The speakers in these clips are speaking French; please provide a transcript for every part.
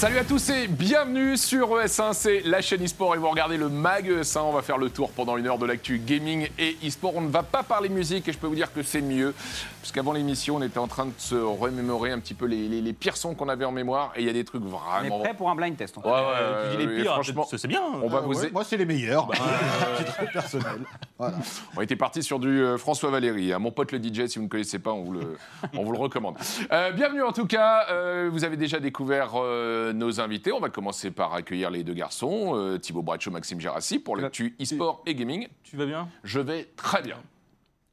Salut à tous et bienvenue sur ES1, c'est la chaîne eSport et vous regardez le MAG ES1. On va faire le tour pendant une heure de l'actu gaming et eSport. On ne va pas parler musique et je peux vous dire que c'est mieux. Puisqu'avant l'émission, on était en train de se remémorer un petit peu les, les- les pires sons qu'on avait en mémoire et il y a des trucs On vraiment. est prêt pour un blind test. en fait. Ouais, ouais, Euh, tu dis ouais, les pires, franchement, c'est bien. on va Ah vous. ouais, moi, c'est les meilleurs. Bah, titre personnel. Voilà. On était parti sur du euh, François Valéry. hein. Mon pote le DJ, si vous ne connaissez pas, on vous le, on vous le recommande. Euh, bienvenue en tout cas. Euh, vous avez déjà découvert euh, nos invités. On va commencer par accueillir les deux garçons, euh, Thibaut Braccio, Maxime Gérassi, pour l'actu e-sport et gaming. Tu vas bien? Je vais très bien.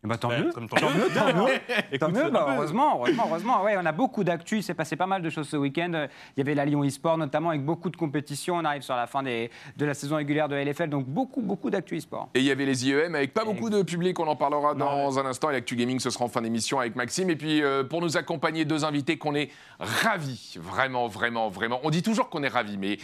Ben, tant Ouais, mieux. Comme tant mieux, tant mieux. Tant bah, heureusement, heureusement, heureusement. Ouais, on a beaucoup d'actu, il s'est passé pas mal de choses ce week-end. Il y avait la Lyon e-sport notamment avec beaucoup de compétitions. On arrive sur la fin des- de la saison régulière de LFL, donc beaucoup, beaucoup d'actu e-sport. Et il y avait les IEM avec pas beaucoup de public, on en parlera dans un instant. Et l'actu gaming, ce sera en fin d'émission avec Maxime. Et puis euh, pour nous accompagner, deux invités qu'on est ravis, vraiment, vraiment, vraiment. On dit toujours qu'on est ravis, mais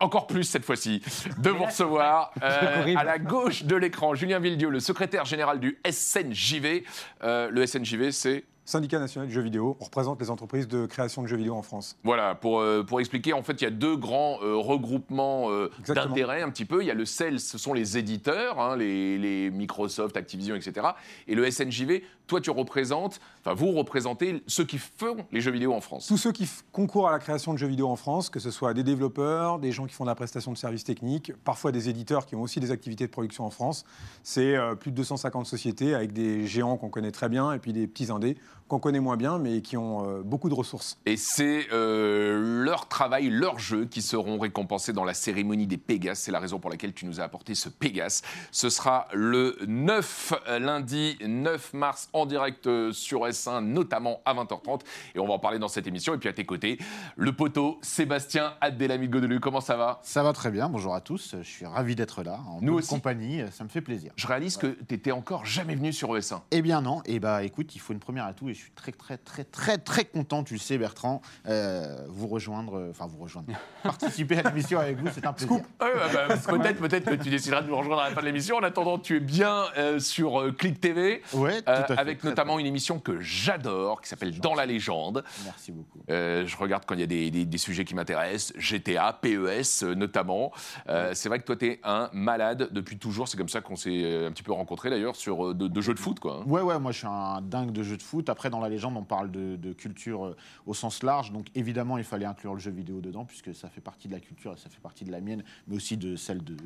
encore plus cette fois-ci, de vous recevoir euh, horrible. à la gauche de l'écran. Julien Villedieu, le secrétaire général du SNJV. Euh, le SNJV, c'est Syndicat national de jeux vidéo, on représente les entreprises de création de jeux vidéo en France. Voilà, pour, euh, pour expliquer, en fait, il y a deux grands euh, regroupements euh, d'intérêts un petit peu. Il y a le CEL, ce sont les éditeurs, hein, les, les Microsoft, Activision, etc. Et le SNJV, toi, tu représentes, enfin, vous représentez ceux qui font les jeux vidéo en France. Tous ceux qui concourent à la création de jeux vidéo en France, que ce soit des développeurs, des gens qui font de la prestation de services techniques, parfois des éditeurs qui ont aussi des activités de production en France, c'est euh, plus de 250 sociétés avec des géants qu'on connaît très bien et puis des petits indés qu'on connaît moins bien mais qui ont euh, beaucoup de ressources. Et c'est euh, leur travail, leurs jeux qui seront récompensés dans la cérémonie des Pégases. C'est la raison pour laquelle tu nous as apporté ce Pégase. Ce sera le 9, euh, lundi 9 mars, en direct sur S1, notamment à 20h30. Et on va en parler dans cette émission. Et puis à tes côtés, le poteau Sébastien Abdelhamid Godelu. Comment ça va? Ça va très bien. Bonjour à tous. Je suis ravi d'être là. En Nous aussi. compagnie. Ça me fait plaisir. Je réalise que tu n'étais encore jamais venu sur ES1. Eh bien non. Eh bah écoute, il faut une première à tout et suis très très très très très content, tu le sais Bertrand, euh, vous rejoindre, euh, enfin vous rejoindre, participer à l'émission avec vous, c'est un plaisir. Ouais, ouais, bah, peut-être, peut-être que tu décideras de nous rejoindre à la fin de l'émission. En attendant, tu es bien euh, sur euh, Click TV. Ouais, tout euh, à fait. avec Très, notamment très- une émission que j'adore, qui s'appelle Dans la légende. Merci beaucoup. Euh, je regarde quand il y a des, des- des sujets qui m'intéressent, GTA, PES euh, notamment. Euh, c'est vrai que toi, tu es un malade depuis toujours. C'est comme ça qu'on s'est euh, un petit peu rencontrés d'ailleurs sur euh, de, de jeux de foot. Quoi. hein. Ouais, ouais, moi je suis un dingue de jeux de foot. Après, dans la légende, on parle de, culture euh, au sens large. Donc évidemment, il fallait inclure le jeu vidéo dedans, puisque ça fait partie de la culture et ça fait partie de la mienne, mais aussi de celle de,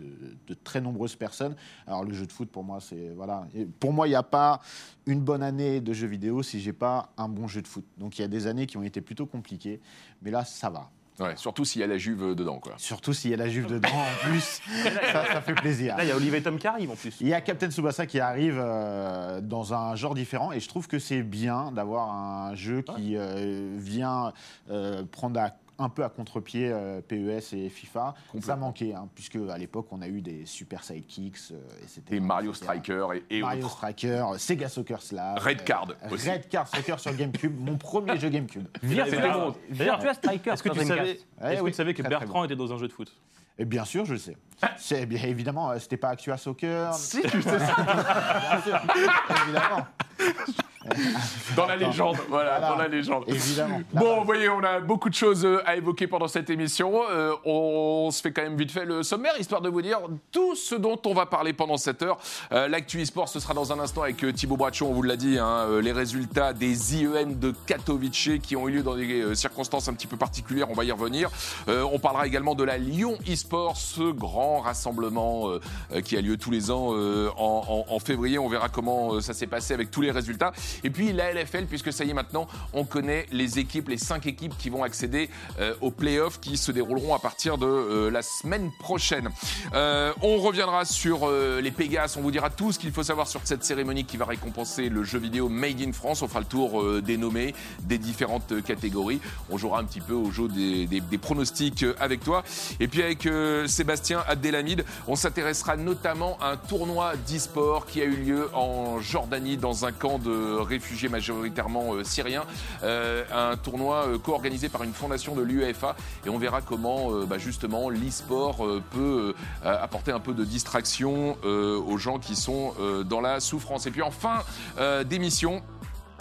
très nombreuses personnes. Alors le jeu de foot, pour moi, c'est. Voilà. Pour moi, il n'y a pas une bonne année de jeux vidéo si j'ai pas un bon jeu de foot. Donc il y a des années qui ont été plutôt compliquées, mais là, ça va. Ouais, surtout s'il y a la Juve dedans. Quoi. Surtout s'il y a la Juve dedans en plus, ça, ça fait plaisir. Là, il y a Olivier Tom qui arrive en plus. Il y a Captain Tsubasa qui arrive euh, dans un genre différent et je trouve que c'est bien d'avoir un jeu qui euh, vient euh, prendre à- un peu à contre-pied euh, PES et FIFA. Ça manquait, hein, puisque à l'époque on a eu des super sidekicks. euh, et c'était Et Mario c'était- Striker et, et Mario autres. Striker, Sega Soccer Slav. Red Card euh, aussi. Red Card Soccer sur GameCube, mon premier jeu GameCube. D'ailleurs, Virtua Striker, Est-ce que tu savais. Ouais, est-ce que oui, tu savais que très, très Bertrand bon. était dans un jeu de foot? Et bien sûr, je le sais. C'est bien évidemment, c'était pas Actua Soccer. Si, tu sais ça. Bien sûr, évidemment. Dans la légende. Voilà, Voilà. dans la légende. Évidemment. Bon, vous voyez, on a beaucoup de choses euh, à évoquer pendant cette émission. Euh, on se fait quand même vite fait le sommaire, histoire de vous dire tout ce dont on va parler pendant cette heure. Euh, L'actu e-sport, ce sera dans un instant avec Thibaut Braccio, on vous l'a dit, hein, les résultats des IEM de Katowice qui ont eu lieu dans des circonstances un petit peu particulières, on va y revenir. Euh, on parlera également de la Lyon e-sport, ce grand rassemblement qui a lieu tous les ans en, en- en février. On verra comment ça s'est passé avec tous les résultats. Et puis la LFL, puisque ça y est maintenant, on connaît les équipes, les cinq équipes qui vont accéder euh, aux playoffs qui se dérouleront à partir de euh, la semaine prochaine. Euh, on reviendra sur euh, les Pégases, on vous dira tout ce qu'il faut savoir sur cette cérémonie qui va récompenser le jeu vidéo Made in France. On fera le tour des nommés, des différentes catégories. On jouera un petit peu au jeu des, des- pronostics avec toi. Et puis avec Sébastien Abdelhamid, on s'intéressera notamment à un tournoi d'e-sport qui a eu lieu en Jordanie dans un camp de réfugiés majoritairement euh, syriens. Euh, un tournoi euh, co-organisé par une fondation de l'UEFA et on verra comment bah, justement l'e-sport peut apporter un peu de distraction aux gens qui sont dans la souffrance. Et puis en fin d'émission,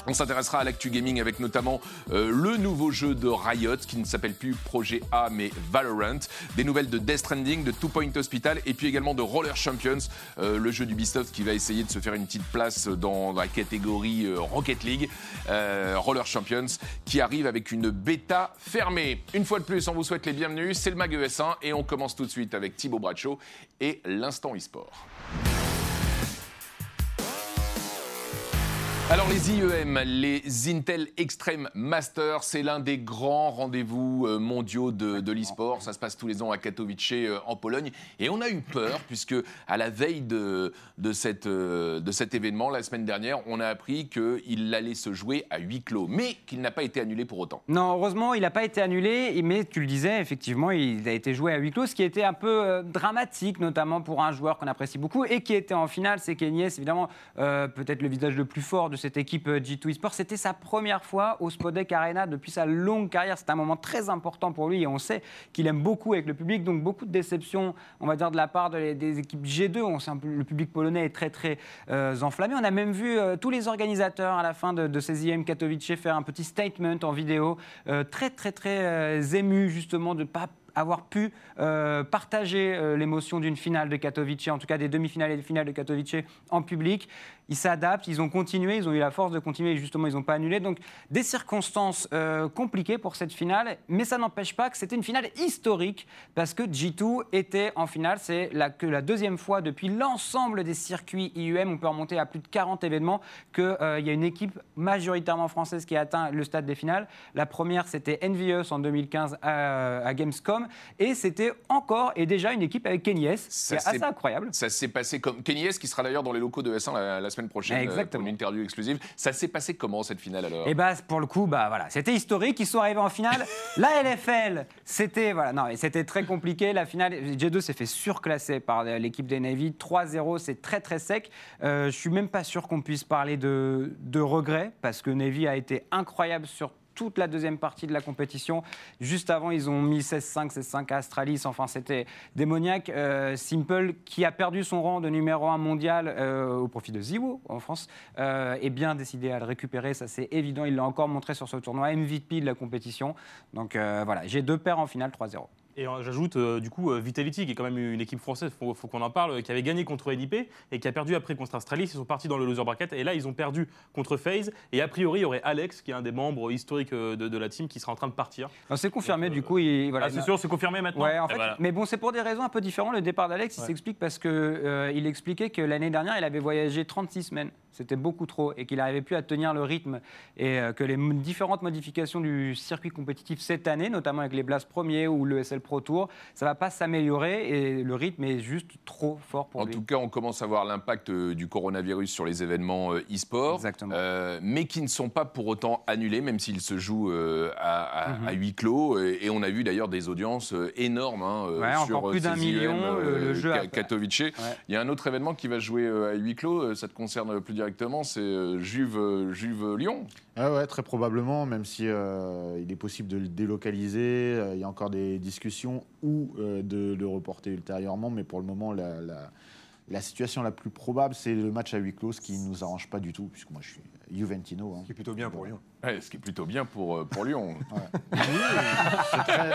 On s'intéressera à l'actu gaming avec notamment euh, le nouveau jeu de Riot qui ne s'appelle plus Projet A mais Valorant, des nouvelles de Death Stranding, de Two Point Hospital et puis également de Roller Champions, euh, le jeu d'Ubisoft qui va essayer de se faire une petite place dans la catégorie euh, Rocket League, Roller Champions qui arrive avec une bêta fermée. Une fois de plus, on vous souhaite les bienvenus, c'est le Mag ES1 et on commence tout de suite avec Thibaut Bracho et l'instant e-sport. Alors les IEM, les Intel Extreme Masters, c'est l'un des grands rendez-vous euh, mondiaux de, l'e-sport. Ça se passe tous les ans à Katowice euh, en Pologne. Et on a eu peur puisque à la veille de, de, cette, euh, de cet événement, la semaine dernière, on a appris qu'il allait se jouer à huis clos, mais qu'il n'a pas été annulé pour autant. Non, heureusement, il n'a pas été annulé, mais tu le disais, effectivement, il a été joué à huis clos, ce qui était un peu dramatique, notamment pour un joueur qu'on apprécie beaucoup et qui était en finale, c'est Kenyes, évidemment, peut-être le visage le plus fort de cette équipe euh, G2 Esports. C'était sa première fois au Spodek Arena depuis sa longue carrière. C'est un moment très important pour lui et on sait qu'il aime beaucoup avec le public, donc beaucoup de déceptions, on va dire, de la part de- des équipes G2. On le public polonais est très, très euh, enflammé. On a même vu euh, tous les organisateurs à la fin de, de ces IM Katowice faire un petit statement en vidéo, très, très, très émus justement de ne pas avoir pu partager l'émotion d'une finale de Katowice, en tout cas des demi-finales et des finales de Katowice en public. Ils s'adaptent, ils ont continué, ils ont eu la force de continuer et justement ils n'ont pas annulé. Donc des circonstances euh, compliquées pour cette finale, mais ça n'empêche pas que c'était une finale historique parce que G2 était en finale. C'est la, que la deuxième fois depuis l'ensemble des circuits IUM, on peut remonter à plus de 40 événements, qu'il y a une équipe majoritairement française qui a atteint le stade des finales. La première, c'était Envious en 2015 à, à Gamescom. Et c'était encore et déjà une équipe avec Kenny S. Ça C'est assez incroyable. Ça s'est passé comme Kenny S qui sera d'ailleurs dans les locaux de S1 la, la semaine prochaine euh, Exactement. pour une interview exclusive. Ça s'est passé comment cette finale alors? Et bah pour le coup, bah voilà, c'était historique. Ils sont arrivés en finale. La LFL, c'était voilà, non, c'était très compliqué. La finale, G2 s'est fait surclasser par l'équipe des Navy. 3-0, c'est très très sec. Euh, je suis même pas sûr qu'on puisse parler de, de regret parce que Navy a été incroyable sur toute la deuxième partie de la compétition. Juste avant, ils ont mis 16-5, 16-5 à Astralis. Enfin, c'était démoniaque. Euh, Simple, qui a perdu son rang de numéro 1 mondial euh, au profit de Ziwo en France, euh, est bien décidé à le récupérer. Ça, c'est évident. Il l'a encore montré sur ce tournoi. MVP de la compétition. Donc voilà, j'ai deux paires en finale 3-0. Et euh, j'ajoute euh, du coup euh, Vitality, qui est quand même une équipe française, faut, faut qu'on en parle, qui avait gagné contre NIP et qui a perdu après contre Astralis. Ils sont partis dans le loser bracket et là ils ont perdu contre FaZe. Et a priori il y aurait Alex, qui est un des membres historiques de, de la team, qui sera en train de partir. C'est confirmé, du coup. Il, voilà, Ah, c'est sûr, c'est confirmé maintenant. Ouais, en Et fait, voilà. mais bon, c'est pour des raisons un peu différentes. Le départ d'Alex, il s'explique parce que euh, il expliquait que l'année dernière, il avait voyagé 36 semaines. C'était beaucoup trop et qu'il n'arrivait plus à tenir le rythme et euh, que les différentes modifications du circuit compétitif cette année, notamment avec les Blast premiers ou le SL Pro Tour, ça va pas s'améliorer et le rythme est juste trop fort pour En lui. tout cas, on commence à voir l'impact euh, du coronavirus sur les événements euh, e-sport, Exactement. euh, mais qui ne sont pas pour autant annulés, même s'ils se jouent euh, à, à- Mhm. à huis clos. Et, et on a vu d'ailleurs des audiences énormes hein, Ouais, sur encore plus d'un million, le- le jeu Katowice. Il y a un autre événement qui va jouer à huis clos, ça te concerne plus directement, c'est Juve, Juve Lyon. Ah ouais, très probablement, même si euh, il est possible de le délocaliser, euh, il y a encore des discussions ou euh, de le reporter ultérieurement, mais pour le moment, la, la- la situation la plus probable, c'est le match à huis clos, ce qui ne nous arrange pas du tout, puisque moi je suis Juventino. hein. qui est plutôt bien pour Lyon. Ouais, ce qui est plutôt bien pour, euh, pour Lyon. Oui,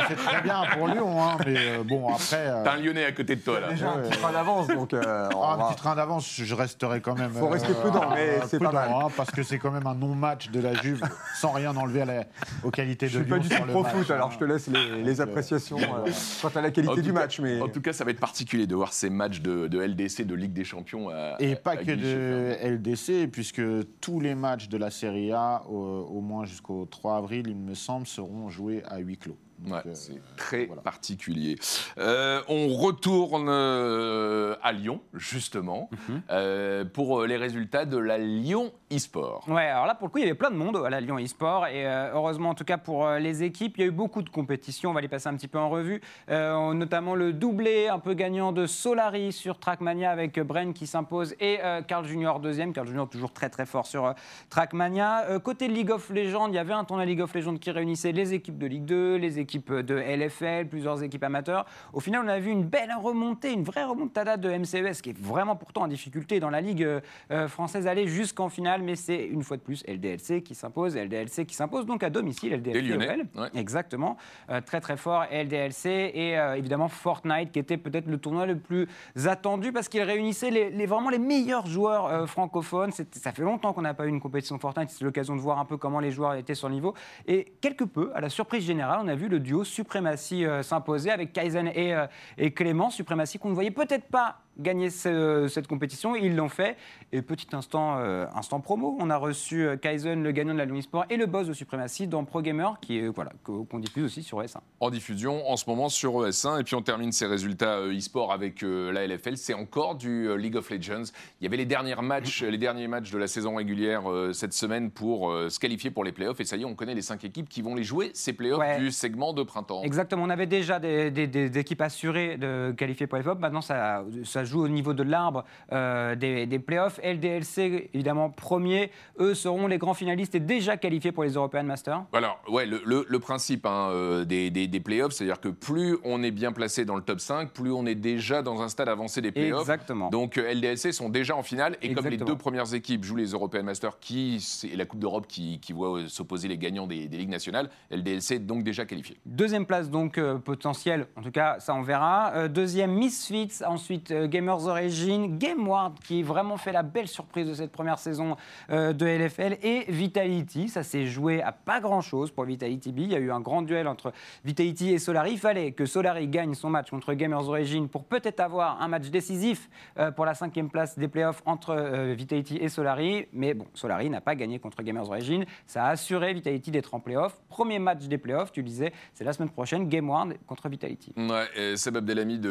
c'est très, bien pour Lyon, hein, mais euh, bon, après. euh, T'as un Lyonnais à côté de toi là. Déjà un petit train d'avance, donc euh, Ah, un va- petit train d'avance, je resterai quand même. Faut rester prudent, mais c'est pas mal. hein, parce que c'est quand même un non-match de la Juve, sans rien enlever à la- aux qualités je de suis pas Lyon du tout le pro match, foot, alors hein. je te laisse les, euh, appréciations euh, quant à la En qualité tout du cas- match. Mais En tout cas, ça va être particulier de voir ces matchs de, de LDC, de Ligue des Champions. À, Et à- pas à que de LDC, puisque tous les matchs de la Serie A, au, au moins jusqu'au 3 avril, il me semble, seront joués à huis clos. Ouais, euh, c'est très voilà. particulier. Euh, on retourne euh, à Lyon, justement, Mhm. euh, pour les résultats de la Lyon e-sport. Ouais, alors là, pour le coup, il y avait plein de monde à la Lyon e-sport. Et euh, heureusement, en tout cas, pour les équipes, il y a eu beaucoup de compétitions. On va les passer un petit peu en revue. Euh, notamment le doublé un peu gagnant de Solari sur Trackmania avec Bren qui s'impose et euh, Carl Junior deuxième. Carl Junior toujours très très fort sur euh, Trackmania. Euh, côté League of Legends, il y avait un tournoi League of Legends qui réunissait les équipes de Ligue 2, les équipes équipes de LFL, plusieurs équipes amateurs. Au final, on a vu une belle remontée, une vraie remontada de MCES qui est vraiment pourtant en difficulté dans la Ligue euh, française, aller jusqu'en finale. Mais c'est une fois de plus LDLC qui s'impose, LDLC qui s'impose donc à domicile, LDLC. Des Lyonnais, ouais. Exactement, Euh, très très fort LDLC et euh, évidemment Fortnite qui était peut-être le tournoi le plus attendu parce qu'il réunissait les, les- vraiment les meilleurs joueurs euh, francophones. Ça fait longtemps qu'on n'a pas eu une compétition Fortnite, c'est l'occasion de voir un peu comment les joueurs étaient sur le niveau. Et quelque peu, à la surprise générale, on a vu le Suprématie euh, s'imposer avec Kaizen et, euh, et Clément. Suprématie qu'on ne voyait peut-être pas gagner ce- cette compétition, ils l'ont fait. Et petit instant, euh, instant promo, on a reçu euh, Kaizen, le gagnant de la Sport, et le boss de Suprématie dans Pro Gamer, qui est voilà qu'on diffuse aussi sur S1. en diffusion en ce moment sur ES1. Et puis on termine ces résultats euh, e-sport avec euh, la LFL. C'est encore du euh, League of Legends. Il y avait les derniers matchs, les derniers matchs de la saison régulière cette semaine pour se qualifier pour les playoffs. Et ça y est, on connaît les cinq équipes qui vont les jouer, ces playoffs Ouais. du segment de printemps. Exactement, on avait déjà des, des- des équipes assurées de qualifier pour les playoffs. Maintenant, ça, ça joue au niveau de l'arbre euh, des, des playoffs. LDLC, évidemment, premier. Eux seront les grands finalistes et déjà qualifiés pour les European Masters. Alors, ouais, le, le- le principe hein, euh, des, des- des playoffs, c'est-à-dire que plus on est bien placé dans le top 5, plus on est déjà dans un stade avancé des playoffs. Exactement. Donc euh, LDLC sont déjà en finale et comme les deux premières équipes jouent les European Masters qui et la Coupe d'Europe qui, qui voit s'opposer les gagnants des, des ligues nationales, LDLC est donc déjà qualifié. Deuxième place donc euh, potentielle, en tout cas ça on verra. Euh, deuxième Misfits, ensuite euh, Gamers Origin, GameWard qui vraiment fait la belle surprise de cette première saison euh, de LFL et Vitality. Ça s'est joué à pas grand chose pour Vitality B. Il y a eu un grand duel entre Vitality et Solari. Il fallait que Solari gagne son match contre Gamers Origin pour peut-être avoir un match décisif euh, pour la cinquième place des playoffs entre euh, Vitality et Solari. Mais bon, Solari n'a pas gagné contre Gamers Origin. Ça a assuré Vitality d'être en playoffs. Premier match des playoffs, tu disais, c'est la semaine prochaine, Game One contre Vitality. Ouais, et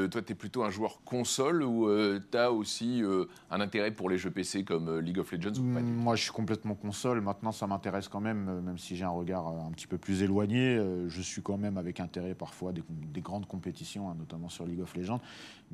toi, tu es plutôt un joueur console ou tu as aussi euh, un intérêt pour les jeux PC comme euh, League of Legends ou pas Moi, je suis complètement console. Maintenant, ça m'intéresse quand même, euh, même si j'ai un regard euh, un petit peu plus éloigné. euh, Je suis quand même avec intérêt parfois des, des grandes compétitions, hein, notamment sur League of Legends.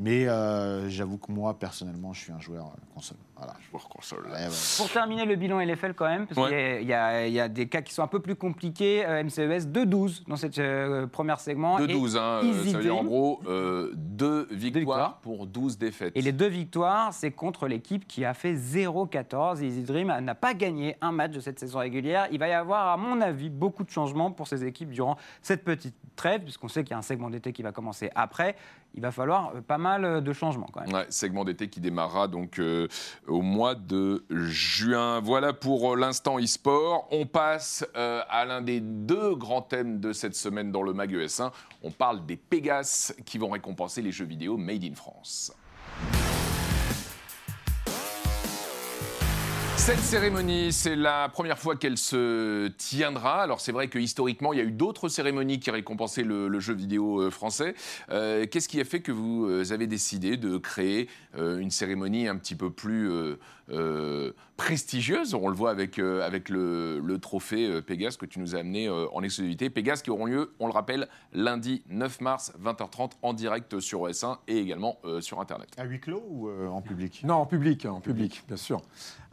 Mais euh, j'avoue que moi, personnellement, je suis un joueur euh, console. Voilà. Joueur console. Ouais, ouais. Pour terminer le bilan LFL quand même, parce Ouais. qu'il y, a- il y a des cas qui sont un peu plus compliqués. Euh, MCES 2-12 dans cette euh, première segment. De Et- 12, hein, ça veut dire en gros euh, deux victoires victoires. pour 12 défaites. Et les deux victoires, c'est contre l'équipe qui a fait 0-14. Easy Dream n'a pas gagné un match de cette saison régulière. Il va y avoir, à mon avis, beaucoup de changements pour ces équipes durant cette petite trêve, puisqu'on sait qu'il y a un segment d'été qui va commencer après. Il va falloir euh, pas mal euh, de changements segment d'été qui démarrera donc euh, au mois de juin. Voilà pour euh, l'instant e-sport. On passe à l'un des deux grands thèmes de cette semaine dans le Mag ES1. On parle des Pégases qui vont récompenser les jeux vidéo made in France. Cette cérémonie, c'est la première fois qu'elle se tiendra. Alors c'est vrai que historiquement, il y a eu d'autres cérémonies qui récompensaient le, jeu vidéo euh, français. Euh, Qu'est-ce qui a fait que vous euh, avez décidé de créer une cérémonie un petit peu plus euh, prestigieuse On le voit avec, euh, avec le, le trophée euh, Pégase que tu nous as amené euh, en exclusivité. Pégase qui auront lieu, on le rappelle, lundi 9 mars, 20h30 en direct sur OS1 et également euh, sur Internet. À huis clos ou euh, en public? Non, en public, en public, bien sûr.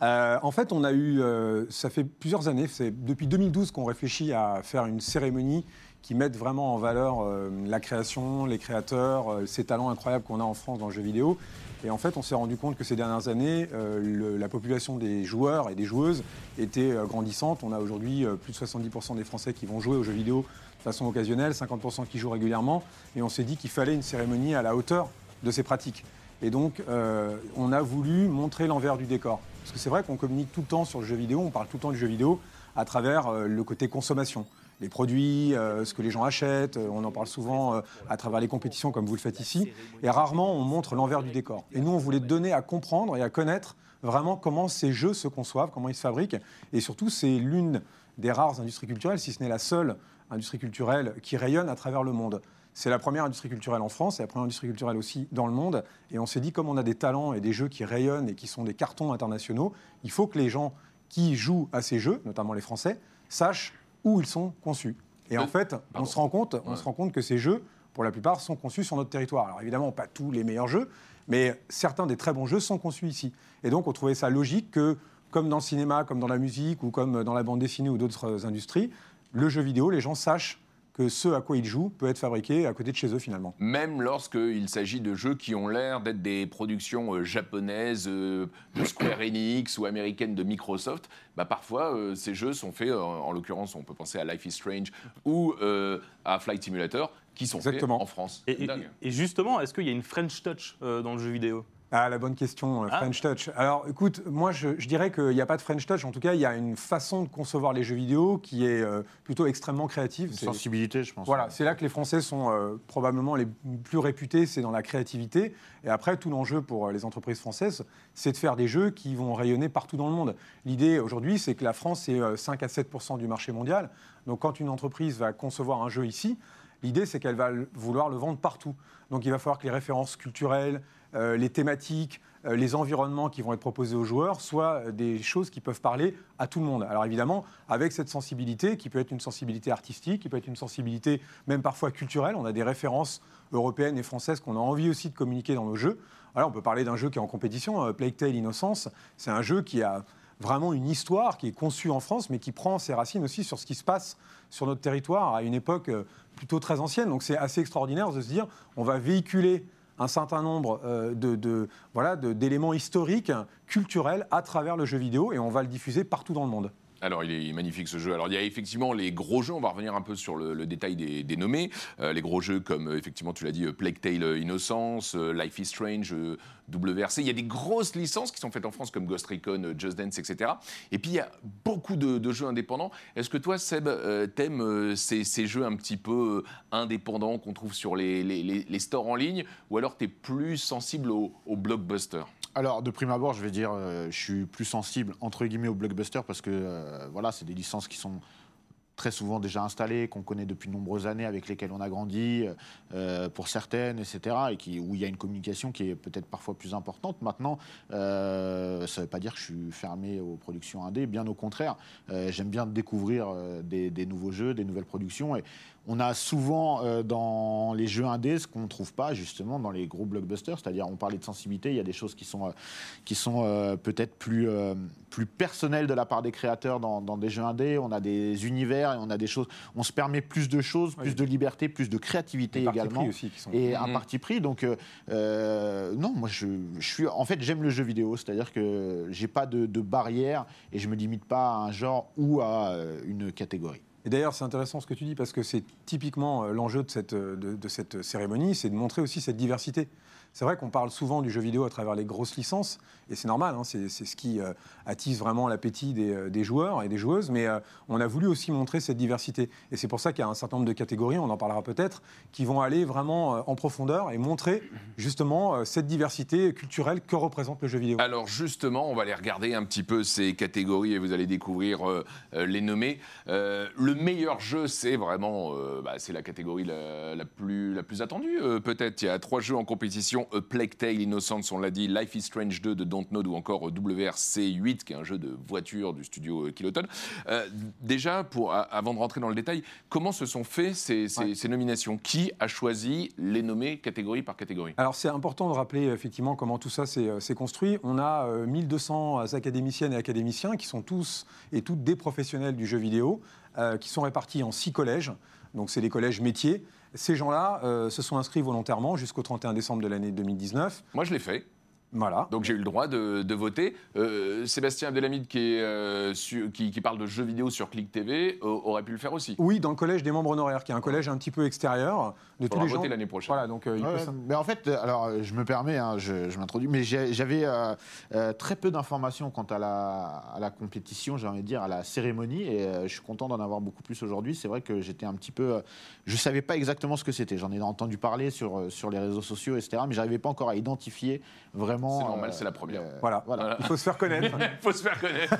Euh, en fait, on a eu, euh, ça fait plusieurs années, c'est depuis 2012 qu'on réfléchit à faire une cérémonie qui mette vraiment en valeur euh, la création, les créateurs, euh, ces talents incroyables qu'on a en France dans le jeu vidéo. Et en fait, on s'est rendu compte que ces dernières années, euh, la population des joueurs et des joueuses était grandissante. On a aujourd'hui plus de 70% des Français qui vont jouer aux jeux vidéo de façon occasionnelle, 50% qui jouent régulièrement. Et on s'est dit qu'il fallait une cérémonie à la hauteur de ces pratiques. Et donc, on a voulu montrer l'envers du décor. Parce que c'est vrai qu'on communique tout le temps sur le jeu vidéo, on parle tout le temps du jeu vidéo à travers le côté consommation. Les produits, euh, ce que les gens achètent, euh, on en parle souvent euh, à travers les compétitions comme vous le faites ici. Et rarement, on montre l'envers du décor. Et nous, on voulait donner à comprendre et à connaître vraiment comment ces jeux se conçoivent, comment ils se fabriquent. Et surtout, c'est l'une des rares industries culturelles, si ce n'est la seule industrie culturelle qui rayonne à travers le monde. C'est la première industrie culturelle en France, c'est la première industrie culturelle aussi dans le monde. Et on s'est dit, comme on a des talents et des jeux qui rayonnent et qui sont des cartons internationaux, il faut que les gens qui jouent à ces jeux, notamment les Français, sachent où ils sont conçus. Et en Euh, fait, on se rend compte, on Ouais. se rend compte que ces jeux, pour la plupart, sont conçus sur notre territoire. Alors évidemment, pas tous les meilleurs jeux, mais certains des très bons jeux sont conçus ici. Et donc, on trouvait ça logique que, comme dans le cinéma, comme dans la musique ou comme dans la bande dessinée ou d'autres industries, le jeu vidéo, les gens sachent que ce à quoi ils jouent peut être fabriqué à côté de chez eux finalement. Même lorsqu'il s'agit de jeux qui ont l'air d'être des productions euh, japonaises euh, de Square Enix ou américaines de Microsoft, bah parfois euh, ces jeux sont faits, en l'occurrence on peut penser à Life is Strange ou euh, à Flight Simulator, qui sont Exactement. faits en France. Et, et- Dingue. et justement, est-ce qu'il y a une French touch euh, dans le jeu vidéo? Ah, la bonne question, euh, Ah. French Touch. Alors, écoute, moi, je, je dirais qu'il n'y a pas de French Touch. En tout cas, il y a une façon de concevoir les jeux vidéo qui est euh, plutôt extrêmement créative. Une C'est- sensibilité, je pense. Voilà, c'est là que les Français sont euh, probablement les plus réputés, c'est dans la créativité. Et après, tout l'enjeu pour les entreprises françaises, c'est de faire des jeux qui vont rayonner partout dans le monde. L'idée aujourd'hui, c'est que la France, c'est euh, 5 à 7% du marché mondial. Donc, quand une entreprise va concevoir un jeu ici, l'idée, c'est qu'elle va vouloir le vendre partout. Donc, il va falloir que les références culturelles, les thématiques, euh, les environnements qui vont être proposés aux joueurs soient euh, des choses qui peuvent parler à tout le monde. Alors évidemment, avec cette sensibilité, qui peut être une sensibilité artistique, qui peut être une sensibilité même parfois culturelle, on a des références européennes et françaises qu'on a envie aussi de communiquer dans nos jeux. Alors on peut parler d'un jeu qui est en compétition, euh, Plague Tale Innocence, c'est un jeu qui a vraiment une histoire qui est conçue en France, mais qui prend ses racines aussi sur ce qui se passe sur notre territoire à une époque euh, plutôt très ancienne. Donc c'est assez extraordinaire de se dire, on va véhiculer un certain nombre euh, de, voilà, d'éléments historiques, culturels à travers le jeu vidéo et on va le diffuser partout dans le monde. Alors, il est magnifique ce jeu. Alors, il y a effectivement les gros jeux. On va revenir un peu sur le, détail des, nommés. Euh, les gros jeux comme, euh, effectivement, tu l'as dit, euh, Plague Tale Innocence, Life is Strange, WRC. Il y a des grosses licences qui sont faites en France comme Ghost Recon, Just Dance, etc. Et puis, il y a beaucoup de, jeux indépendants. Est-ce que toi, Seb, t'aimes ces, jeux un petit peu indépendants qu'on trouve sur les, stores en ligne? Ou alors, tu es plus sensible aux au blockbusters Alors, de prime abord, je vais dire, euh, je suis plus sensible, entre guillemets, au blockbuster parce que, euh, voilà, c'est des licences qui sont très souvent déjà installées, qu'on connaît depuis de nombreuses années, avec lesquelles on a grandi, euh, pour certaines, etc., et où il y a une communication qui est peut-être parfois plus importante. Maintenant, ça ne veut pas dire que je suis fermé aux productions indé, bien au contraire. J'aime bien découvrir des, nouveaux jeux, des nouvelles productions, on a souvent euh, dans les jeux indés ce qu'on ne trouve pas justement dans les gros blockbusters, c'est-à-dire on parlait de sensibilité, il y a des choses qui sont, euh, qui sont euh, peut-être plus, euh, plus personnelles de la part des créateurs dans, dans des jeux indés, on a des univers et on a des choses, on se permet plus de choses, plus Oui. de liberté, plus de créativité également. pris aussi qui sont. Et un Mhm. parti pris, donc non, moi je, je suis, en fait j'aime le jeu vidéo, c'est-à-dire que j'ai pas de, de barrière et je me limite pas à un genre ou à une catégorie. Et d'ailleurs, c'est intéressant ce que tu dis parce que c'est typiquement euh, l'enjeu de cette, euh, de, de cette cérémonie, c'est de montrer aussi cette diversité. C'est vrai qu'on parle souvent du jeu vidéo à travers les grosses licences, et c'est normal, hein, c'est ce qui euh, attise vraiment l'appétit des, euh, des joueurs et des joueuses, mais euh, on a voulu aussi montrer cette diversité. Et c'est pour ça qu'il y a un certain nombre de catégories, on en parlera peut-être, qui vont aller vraiment en profondeur et montrer justement cette diversité culturelle que représente le jeu vidéo. Alors justement, on va aller regarder un petit peu ces catégories et vous allez découvrir les. Euh, le meilleur jeu, c'est vraiment, bah, c'est la catégorie la, plus, la plus attendue peut-être. Il y a trois jeux en compétition A Plague Tale, Innocence, on l'a dit, Life is Strange 2 de Dontnod ou encore WRC 8 qui est un jeu de voiture du studio euh, Kiloton. Euh, déjà, pour, avant de rentrer dans le détail, comment se sont faits ces, ces- Ouais. ces nominations? Qui a choisi les nommer catégorie par catégorie? Alors c'est important de rappeler effectivement comment tout ça s'est euh, construit. On a euh, 1200 académiciennes et académiciens qui sont tous et toutes des professionnels du jeu vidéo, euh, qui sont répartis en six collèges. Donc c'est des collèges métiers. Ces gens-là euh, se sont inscrits volontairement jusqu'au 31 décembre de l'année 2019. Moi, je l'ai fait. Voilà. Donc j'ai eu le droit de, de voter. Euh, Sébastien Abdelhamid, qui, est, euh, su- qui, qui parle de jeux vidéo sur Click TV, euh, aurait pu le faire aussi. Oui, dans le collège des membres honoraires, qui est un collège un petit peu extérieur de Il tous faudra les gens. voter l'année prochaine. Voilà, donc euh, il Ouais, peut ouais. s'in- mais en fait, alors je me permets, hein, je, je m'introduis, mais j'avais euh, euh, très peu d'informations quant à la, à la compétition, j'ai envie de dire, à la cérémonie, et euh, je suis content d'en avoir beaucoup plus aujourd'hui. C'est vrai que j'étais un petit peu, euh, je savais pas exactement ce que c'était. J'en ai entendu parler sur sur les réseaux sociaux, etc. Mais j'arrivais pas encore à identifier vraiment. C'est normal, euh, c'est la première. euh, Voilà. voilà. il faut se faire connaître. Il faut se faire connaître.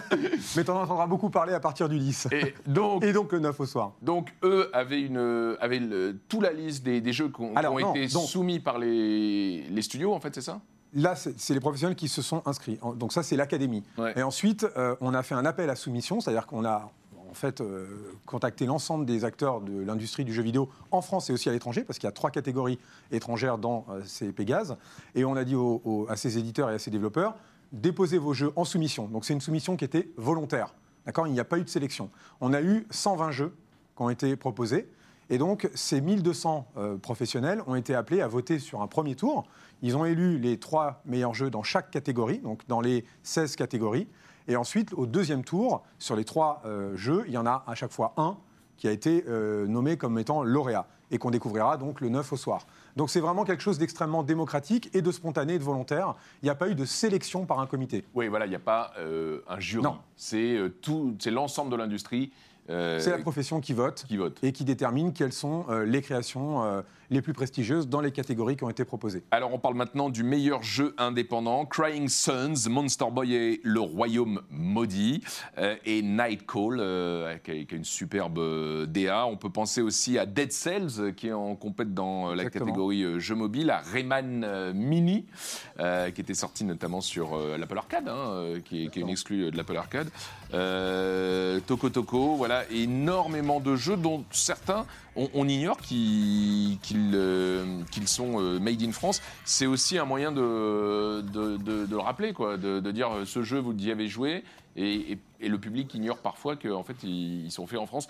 mais tu en entendras beaucoup parler à partir du 10. Et donc, Et donc le 9 au soir. donc eux avaient, une, avaient le- toute la liste des, des jeux qui ont, qui Alors, ont non, été donc- soumis par les, les studios, en fait, c'est ça? Là, c'est les professionnels qui se sont inscrits. Donc ça, c'est l'académie. Ouais. Et ensuite, euh, on a fait un appel à soumission, c'est-à-dire qu'on a en fait euh, contacté l'ensemble des acteurs de l'industrie du jeu vidéo en France et aussi à l'étranger, parce qu'il y a trois catégories étrangères dans euh, ces Pégases. Et on a dit à ces éditeurs et à ces développeurs, déposez vos jeux en soumission. Donc c'est une soumission qui était volontaire. D'accord? Il n'y a pas eu de sélection. On a eu 120 jeux qui ont été proposés. Et donc, ces 1200 euh, professionnels ont été appelés à voter sur un premier tour. Ils ont élu les trois meilleurs jeux dans chaque catégorie, donc dans les 16 catégories. Et ensuite, au deuxième tour, sur les trois euh, jeux, il y en a à chaque fois un qui a été euh, nommé comme étant lauréat et qu'on découvrira donc le 9 au soir. Donc c'est vraiment quelque chose d'extrêmement démocratique et de spontané et de volontaire. Il n'y a pas eu de sélection par un comité. Oui, voilà, il n'y a pas euh, un jury. Non. C'est euh, tout, c'est l'ensemble de l'industrie euh, C'est la profession qui vote qui vote. et qui détermine quelles sont les créations les plus prestigieuses dans les catégories qui ont été proposées. Alors, on parle maintenant du meilleur jeu indépendant Crying Sons, Monster Boy et Le Royaume Maudit, euh, et Night Call, euh, qui, a, qui a une superbe euh, DA. On peut penser aussi à Dead Cells, euh, qui est en compète dans euh, la Exactement. catégorie euh, jeu mobile, à Rayman euh, Mini, euh, qui était sorti notamment sur euh, l'Apple Arcade, hein, euh, qui, est, qui est une exclue euh, de l'Apple Arcade. Euh, Toco Toco, voilà, énormément de jeux dont certains, on, ignore qu'ils euh, sont euh, made in France. C'est aussi un moyen de, le rappeler, de, dire euh, ce jeu, vous y avez joué, et, le public ignore parfois qu'en fait, ils sont faits en France.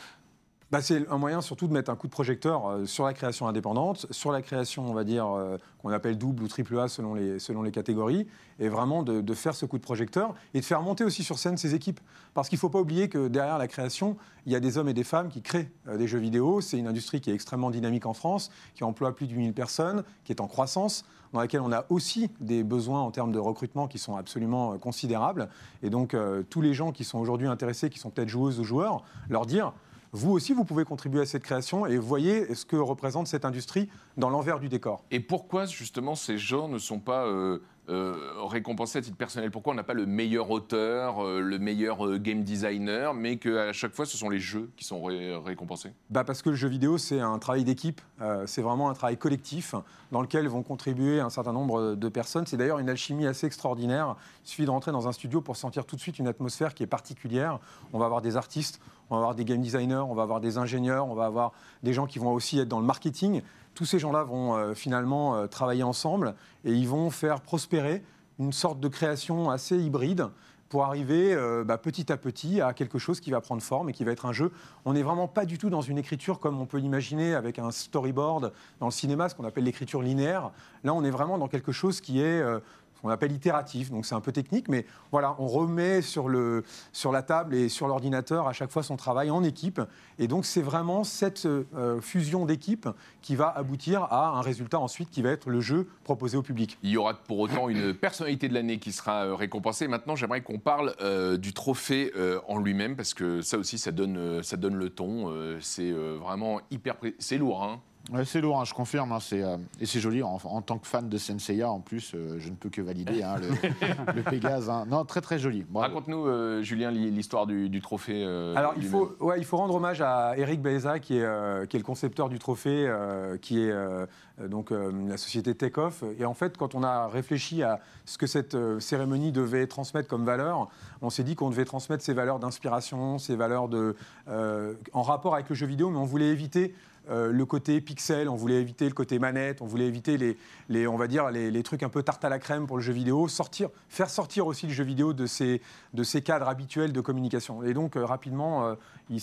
Bah, c'est un moyen surtout de mettre un coup de projecteur euh, sur la création indépendante, sur la création, on va dire, euh, qu'on appelle double ou triple A selon les, catégories, et vraiment de, faire ce coup de projecteur et de faire monter aussi sur scène ces équipes. Parce qu'il ne faut pas oublier que derrière la création, il y a des hommes et des femmes qui créent euh, des jeux vidéo. C'est une industrie qui est extrêmement dynamique en France, qui emploie plus de 8000 personnes, qui est en croissance, dans laquelle on a aussi des besoins en termes de recrutement qui sont absolument considérables. Et donc, tous les gens qui sont aujourd'hui intéressés, qui sont peut-être joueuses ou joueurs, leur dire vous aussi, vous pouvez contribuer à cette création et voyez ce que représente cette industrie dans l'envers du décor. Et pourquoi justement ces gens ne sont pas euh, euh, récompensés à titre personnel Pourquoi on n'a pas le meilleur auteur, euh, le meilleur euh, game designer, mais qu'à chaque fois ce sont les jeux qui sont ré- récompensés? Bah Parce que le jeu vidéo, c'est un travail d'équipe, c'est vraiment un travail collectif dans lequel vont contribuer un certain nombre de personnes. C'est d'ailleurs une alchimie assez extraordinaire. Il suffit de rentrer dans un studio pour sentir tout de suite une atmosphère qui est particulière. On va avoir des artistes, on va avoir des game designers, on va avoir des ingénieurs, on va avoir des gens qui vont aussi être dans le marketing. Tous ces gens-là vont euh, finalement euh, travailler ensemble et ils vont faire prospérer une sorte de création assez hybride pour arriver euh, bah, petit à petit à quelque chose qui va prendre forme et qui va être un jeu. On n'est vraiment pas du tout dans une écriture comme on peut l'imaginer avec un storyboard dans le cinéma, ce qu'on appelle l'écriture linéaire. Là, on est vraiment dans quelque chose qui est qu'on appelle itératif, donc c'est un peu technique, mais voilà, on remet sur, le, sur la table et sur l'ordinateur à chaque fois son travail en équipe. Et donc c'est vraiment cette euh, fusion d'équipes qui va aboutir à un résultat ensuite qui va être le jeu proposé au public. Il y aura pour autant une personnalité de l'année qui sera euh, récompensée. Maintenant, j'aimerais qu'on parle euh, du trophée en lui-même, parce que ça aussi, ça donne, ça donne le ton. C'est vraiment hyper... C'est lourd, hein Ouais, c'est lourd, hein, je confirme. hein, c'est, euh, et c'est joli. En, en tant que fan de Senseiya, en plus, euh, je ne peux que valider hein, le, le Pégase. hein. Non, très très joli. Bravo. Raconte-nous, euh, Julien, l'hi- l'histoire du, du trophée. euh, Alors, il faut, ouais, il faut rendre hommage à Eric Baeza, qui est, euh, qui est le concepteur du trophée, euh, qui est donc euh, la société Takeoff. Et en fait, quand on a réfléchi à ce que cette euh, cérémonie devait transmettre comme valeur, on s'est dit qu'on devait transmettre ces valeurs d'inspiration, ces valeurs de, euh, en rapport avec le jeu vidéo, mais on voulait éviter euh, le côté pixel, on voulait éviter le côté manette, on voulait éviter les, les on va dire les, trucs un peu tarte à la crème pour le jeu vidéo, sortir, faire sortir aussi le jeu vidéo de ses, de ses cadres habituels de communication. Et donc euh, rapidement, euh, il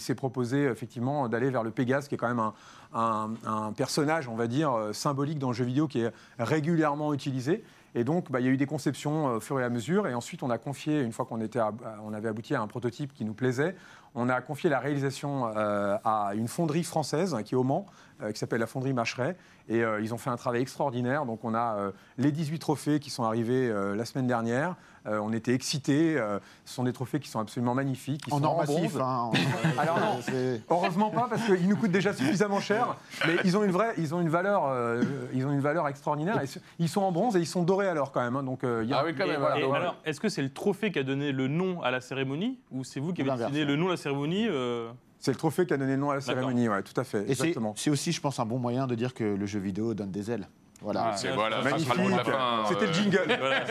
s'est proposé effectivement d'aller vers le Pégase, qui est quand même un, un- personnage, on va dire, symbolique dans le jeu vidéo qui est régulièrement utilisé. Et donc, bah, il y a eu des conceptions au fur et à mesure. Et ensuite, on a confié, une fois qu'on on avait abouti à un prototype qui nous plaisait, on a confié la réalisation euh, à une fonderie française qui est au Mans, euh, qui s'appelle la fonderie Macheret. Et euh, ils ont fait un travail extraordinaire. Donc, on a euh, les 18 trophées qui sont arrivés euh, la semaine dernière. Euh, on était excités. Euh, ce sont des trophées qui sont absolument magnifiques. Qui en sont or en massif. bronze. hein, en- Alors non. Heureusement pas parce qu'ils nous coûtent déjà suffisamment cher, mais ils ont une vraie, ils ont une valeur, euh, ils ont une valeur extraordinaire. Et ils sont en bronze et ils sont dorés alors quand même. hein, donc euh, il y a- Ah oui, quand Et, même. voilà, et alors, alors, est-ce que c'est le trophée qui a donné le nom à la cérémonie ou c'est vous qui avez décidé le nom de la cérémonie euh, c'est le trophée qui a donné le nom à la cérémonie, ouais, tout à fait, Et c'est exactement. c'est aussi, je pense, un bon moyen de dire que le jeu vidéo donne des ailes. Voilà. C'est voilà, ça sera le mot de la Magnifique. fin. C'était le euh, jingle. Voilà.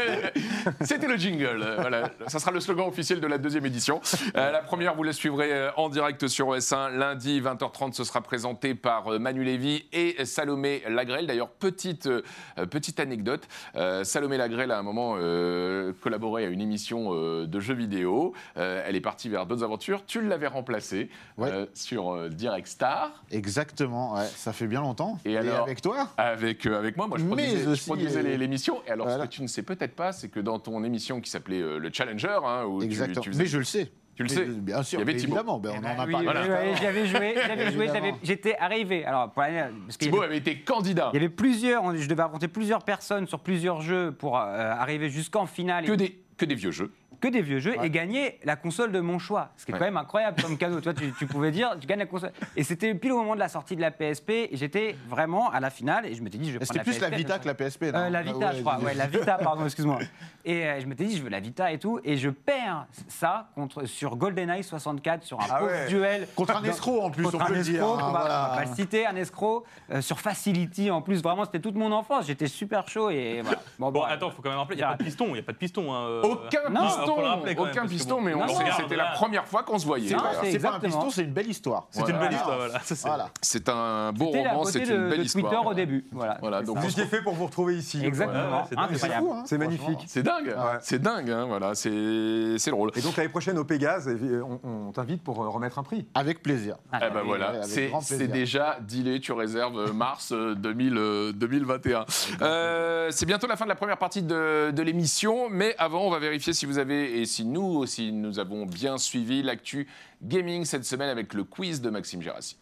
C'était le jingle. euh, Voilà, ça sera le slogan officiel de la deuxième édition. Euh, la première, vous la suivrez euh, en direct sur OS1 lundi 20h30. Ce sera présenté par euh, Manu Lévy et Salomé Lagrelle. D'ailleurs, petite euh, petite anecdote. euh, Salomé Lagrelle a à un moment euh, collaboré à une émission euh, de jeux vidéo. Euh, elle est partie vers d'autres aventures. Tu l'avais remplacée Ouais. euh, sur euh, Direct Star Exactement, ouais, ça fait bien longtemps. Et alors avec toi? Avec euh, avec moi. Moi, je Mais produisais, je produisais euh, les- l'émission. Et alors, voilà. ce que tu ne sais peut-être pas, c'est que dans ton émission qui s'appelait euh, le Challenger, hein, où tu- Exactement. tu faisais Mais je le sais. Tu le sais. Bien sûr, Il y avait Thibaut. évidemment. ben, on en a Oui, parlé. Voilà. j'avais joué, j'avais joué, j'étais arrivé. Alors, pour parce Thibaut avait- avait été candidat. il y avait plusieurs, je devais affronter plusieurs personnes sur plusieurs jeux pour euh, arriver jusqu'en finale. Que des, que des vieux jeux. Que des vieux jeux Ouais. et gagner la console de mon choix. Ce qui est Ouais. quand même incroyable comme cadeau. Tu, tu pouvais dire, tu gagnes la console. Et c'était pile au moment de la sortie de la PSP. Et j'étais vraiment à la finale. Et je m'étais dit, je vais prendre C'était plus la Vita que la PSP. Euh, non la Ah Vita, ouais, je crois. Ouais, la Vita, pardon, excuse-moi. Et euh, je m'étais dit, je veux la Vita et tout. Et je perds ça contre, sur GoldenEye 64, sur un Ah duel. Contre un escroc en plus, contre on peut un le dire. escroc, hein, on, va, voilà. on va le citer, un escroc, euh, sur Facility en plus. Vraiment, c'était toute mon enfance. J'étais super chaud et voilà. Bon, bon, attends, faut quand même rappeler, il n'y a pas de piston, il n'y a pas de piston. hein, euh. Aucun non, piston, faut le rappeler quand même, aucun parce que piston, bon. mais on Non, non, c'était la première fois qu'on se voyait. C'est pas un exactement. piston, c'est une belle histoire. C'est une belle histoire, voilà. Ça, c'est- Voilà. C'est un beau C'était la roman, beauté c'est une belle de histoire. Twitter au début. Voilà. Voilà, donc étiez se- fait pour vous retrouver ici. Exactement. Ouais, c'est dingue. C'est Incroyable. fou, hein, C'est franchement. magnifique. c'est dingue, Ouais. c'est dingue, hein, voilà, c'est c'est drôle. Et donc l'année prochaine au Pégase, on, on t'invite pour euh, remettre un prix. Avec plaisir. Ah, Eh ben voilà, avec c'est grand c'est plaisir. déjà dealé, tu réserves euh, mars euh, 2000, euh, 2021. Euh, c'est bientôt la fin de la première partie de, de l'émission, mais avant, on va vérifier si vous avez, et si nous aussi, nous avons bien suivi l'actu gaming cette semaine avec le quiz de Maxime Gérassi.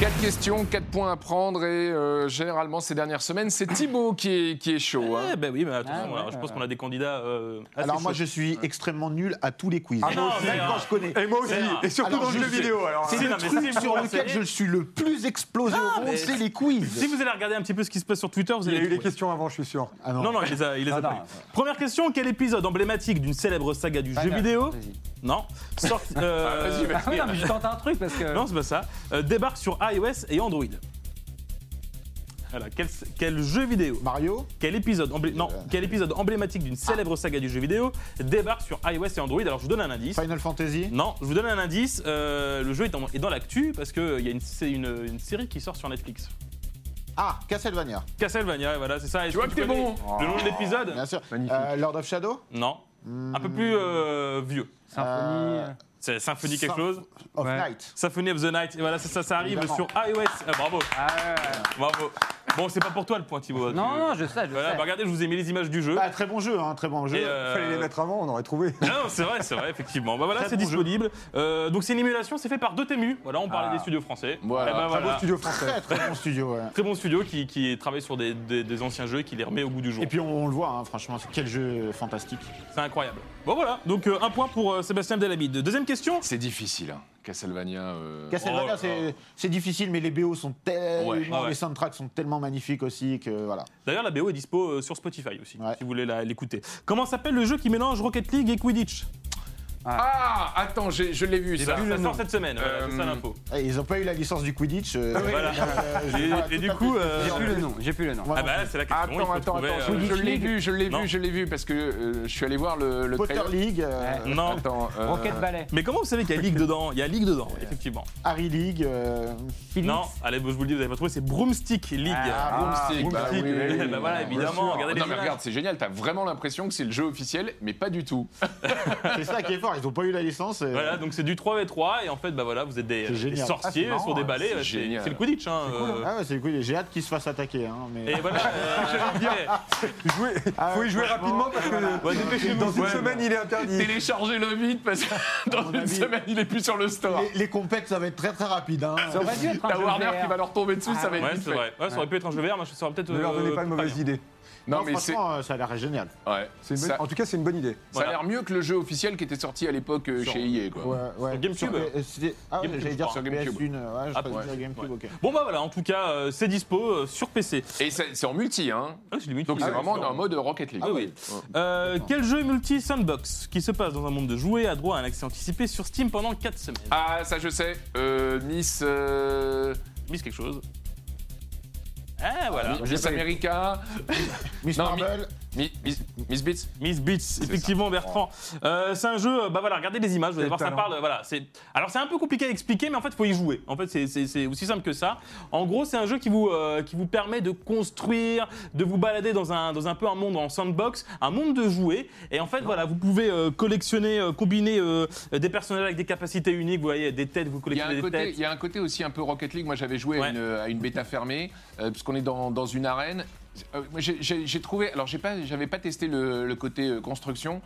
Quatre questions, quatre points à prendre, et euh, généralement ces dernières semaines, c'est Thibaut qui est, qui est chaud. hein. Eh ben oui, mais attention, Ah, ouais, alors, je pense qu'on a des candidats. euh, assez Alors moi, chauds. je suis extrêmement nul à tous les quiz. Ah non, mais Même alors- quand je connais. Et moi aussi, C'est- et surtout Alors, dans le je jeu sais. vidéo. Alors, C'est Si, le non, mais truc sur lequel je suis le plus explosé au monde, mais- c'est les quiz. Si vous allez regarder un petit peu ce qui se passe sur Twitter, vous il y allez a eu les trouver. questions avant, je suis sûr. Ah Non, non, il les a, il les a Non, pas non. eu. Première question quel épisode emblématique d'une célèbre saga du jeu vidéo. Non. Sort- euh, Ah, vas-y, vas-y. Ah oui, non, mais je tente un truc parce que. Non, c'est pas ça. Euh, débarque sur iOS et Android. Voilà, quel, quel jeu vidéo? Mario? Quel épisode, emblé- non, quel épisode emblématique d'une célèbre saga du jeu vidéo débarque sur iOS et Android? Alors je vous donne un indice. Final Fantasy? Non, je vous donne un indice. euh, le jeu est, en- est dans l'actu parce qu'il y a une, c'est une, une série qui sort sur Netflix. Ah, Castlevania, Castlevania, voilà, c'est ça. Est-ce vois tu que t'es connais bon. Le nom de l'épisode? Bien sûr. Magnifique. Euh, Lord of Shadow? Non. Un peu plus euh, vieux. Symphonie. C'est Symphony quelque chose of Ouais. Night. Symphony of the Night. Et voilà, c'est ça, ça arrive Évidemment. sur iOS. Ah, bravo, Ah, bravo. Bon, c'est pas pour toi le point, Thibaut. Tu- Non, non, je sais, je Voilà, sais. bah, regardez, je vous ai mis les images du jeu. Bah, très bon jeu, hein, très bon jeu. Et, euh, Il fallait les mettre avant, on aurait trouvé. Non, c'est vrai, c'est vrai, effectivement. Bah voilà, Très c'est bon disponible. Euh, donc c'est une émulation, c'est fait par Dotemu. Voilà, on parlait Ah. des studios français. Voilà. Eh ben, Très beau voilà. studio français. Très très bon studio. ouais. Très bon studio qui, qui travaille sur des, des- des anciens jeux et qui les remet au goût du jour. Et puis on, on le voit, hein, franchement, quel jeu fantastique. C'est incroyable. Bon voilà, donc euh, un point pour euh, Sébastien Delabide. Deuxième question. C'est difficile, hein. Castlevania. euh, Castlevania, Oh là c'est- c'est difficile, mais les BO sont tellement, Ouais. Ah ouais. les soundtracks sont tellement magnifiques aussi que voilà. D'ailleurs, la BO est dispo euh, sur Spotify aussi, Ouais. si vous voulez la- l'écouter. Comment s'appelle le jeu qui mélange Rocket League et Quidditch? Ah, attends, j'ai- je l'ai vu ça. ça sort cette semaine, voilà, c'est ça Euh, l'info. Eh, Ils n'ont pas eu la licence du Quidditch. euh, Voilà. euh, je Et- vois et tout du à coup, fait. euh, J'ai plus le nom, j'ai plus le nom. Moi Ah bah là, c'est la question. il Attends, faut attends, trouver, attends, euh, je, je l'ai vu, je l'ai Non. vu, je l'ai vu parce que euh, je suis allé voir le, le Potter trailer. League, euh, Ouais. Non. Attends, euh, Rocket Ballet. Mais comment vous savez qu'il y a League dedans? Il y a League dedans, effectivement. Harry League. euh, Philips. Non, allez, je vous le dis, vous n'avez pas trouvé, c'est Broomstick League. Ah, Broomstick, bah Broomstick, oui, oui, oui, bah voilà, évidemment, regardez les Non mais images. regarde, c'est génial, t'as vraiment l'impression que c'est le jeu officiel, mais pas du tout. c'est ça qui est fort. Ils n'ont pas eu la licence. euh, Voilà, donc c'est du 3v3 et en fait, bah voilà, vous êtes des, C'est des génial. sorciers Ah, c'est sur des balais. c'est C'est génial. c'est le Quidditch. Hein, euh, Ah ouais, c'est cool. J'ai hâte qu'ils se fassent attaquer. Hein, mais... Et voilà. euh, Jouer- Ah faut y jouer rapidement parce que ouais, dépêchez-vous. dans une Ouais. semaine, il est interdit. Téléchargez-le vite parce que dans mon une avis- semaine, il est plus sur le store. Les, les compètes, ça va être très très rapide. Hein. Ça aurait dû être un T'as jeu Warner VR. qui va leur tomber dessus, ça va être Ouais, vite c'est fait. vrai. Ouais, ça aurait pu être un jeu vert, mais ça aurait peut-être. Ne leur donnez euh, pas de mauvaise bien. idée. Non, Non, mais c'est. franchement, euh, ça a l'air génial. Ouais. C'est une bonne- Ça, En tout cas, c'est une bonne idée. ça a Voilà. l'air mieux que le jeu officiel qui était sorti à l'époque euh, Sur- chez EA, quoi. Ouais, ouais. Sur GameCube. Sur- euh, c'était- Ah ouais, GameCube, j'allais je dire sur Sur GameCube. PS1. Ouais, je Ah, crois ouais. dire GameCube, Ouais. ok. Bon bah voilà, en tout cas, euh, c'est dispo euh, sur PC. Et c'est c'est en multi, hein. Ah, c'est du multi. Donc c'est Ah, vraiment sûr. en mode Rocket League. Ah oui. Euh, quel jeu multi sandbox qui se passe dans un monde de jouets a droit à un accès anticipé sur Steam pendant 4 semaines? Ah, ça je sais. Euh, Miss. euh, Miss quelque chose. Ah, voilà. Miss America, Miss Marvel, Mi- Miss, Miss Beats. Miss Beats, effectivement, Bertrand. Euh, c'est un jeu, bah voilà, regardez les images, vous allez voir, ça talent. parle. Voilà, c'est. Alors c'est un peu compliqué à expliquer, mais en fait, il faut y jouer. En fait, c'est- c'est c'est aussi simple que ça. En gros, c'est un jeu qui vous, euh, qui vous permet de construire, de vous balader dans un, dans un peu un monde en sandbox, un monde de jouets. Et en fait, voilà, vous pouvez euh, collectionner, euh, combiner euh, des personnages avec des capacités uniques. Vous voyez, des têtes, vous collectionnez des côté, têtes. il y a un côté aussi un peu Rocket League. Moi, j'avais joué Ouais. à, une, à une bêta fermée, euh, puisqu'on est dans, dans une arène. Euh, j'ai- trouvé. Alors, j'avais pas testé le, côté euh, construction,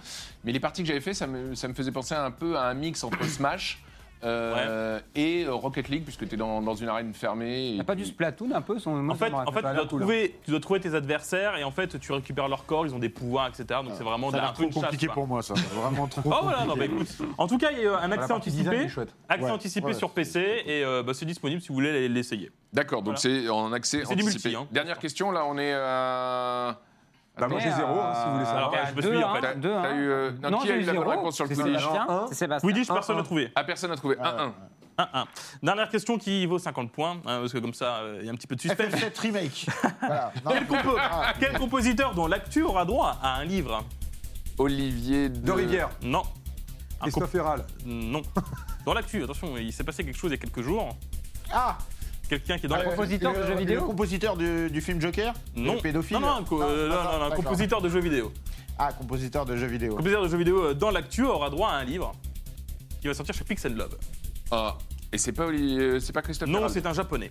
mais les parties que j'avais fait, ça me faisait penser un peu à un mix entre Smash. Euh, et euh, Rocket League puisque tu es dans, dans une arène fermée. Il et n'y a pas puis- du Splatoon un peu son, moi, En ça fait, m'aurait en fait pas tu, l'air dois cool, hein. trouver, tu dois trouver tes adversaires et en fait, tu récupères leur corps, ils ont des pouvoirs, etc. Donc c'est vraiment ça a l'air un peu trop une chasse, compliqué quoi. pour moi, ça. Vraiment trop Oh voilà, non, compliqué. bah écoute. En tout cas, il y a eu un accès partie design anticipé. est chouette. Accès Ouais, anticipé ouais, sur PC et euh, bah, c'est disponible si vous voulez l'essayer. D'accord, donc Voilà. c'est en accès C'est du anticipé. multi, hein. Dernière question, là, on est à. Bah, moi, j'ai zéro, hein, si vous voulez savoir. Alors, je me deux, suis, en hein, fait. T'as- deux, t'as hein. eu, euh, non, qui a j'ai eu la bonne zéro. réponse sur le C'est quidditch Sébastien. Un. C'est Sébastien. Quidditch, personne n'a trouvé. Ah, personne n'a trouvé. 1-1. 1-1. Dernière question qui vaut 50 points, hein, parce que comme ça, euh, il y a un petit peu de suspense. FF7 Remake. Voilà. Non, Quel, compo- Ah. quel compositeur dont l'actu aura droit à un livre? Olivier de, De Rivière, Non. Un Christophe Herral. comp- Non. Dans l'actu, attention, il s'est passé quelque chose il y a quelques jours. Ah Quelqu'un qui est dans Un la... compositeur de le- jeux vidéo Le compositeur du, du film Joker Non. Le pédophile Non, non, un co- euh, non, non, non, un d'accord. compositeur de jeux vidéo. Ah, compositeur de jeux vidéo. compositeur de jeux vidéo euh, dans l'actu aura droit à un livre qui va sortir chez Pixel Love. Ah, et c'est pas, euh, c'est pas Christophe Non, Herald. c'est un japonais.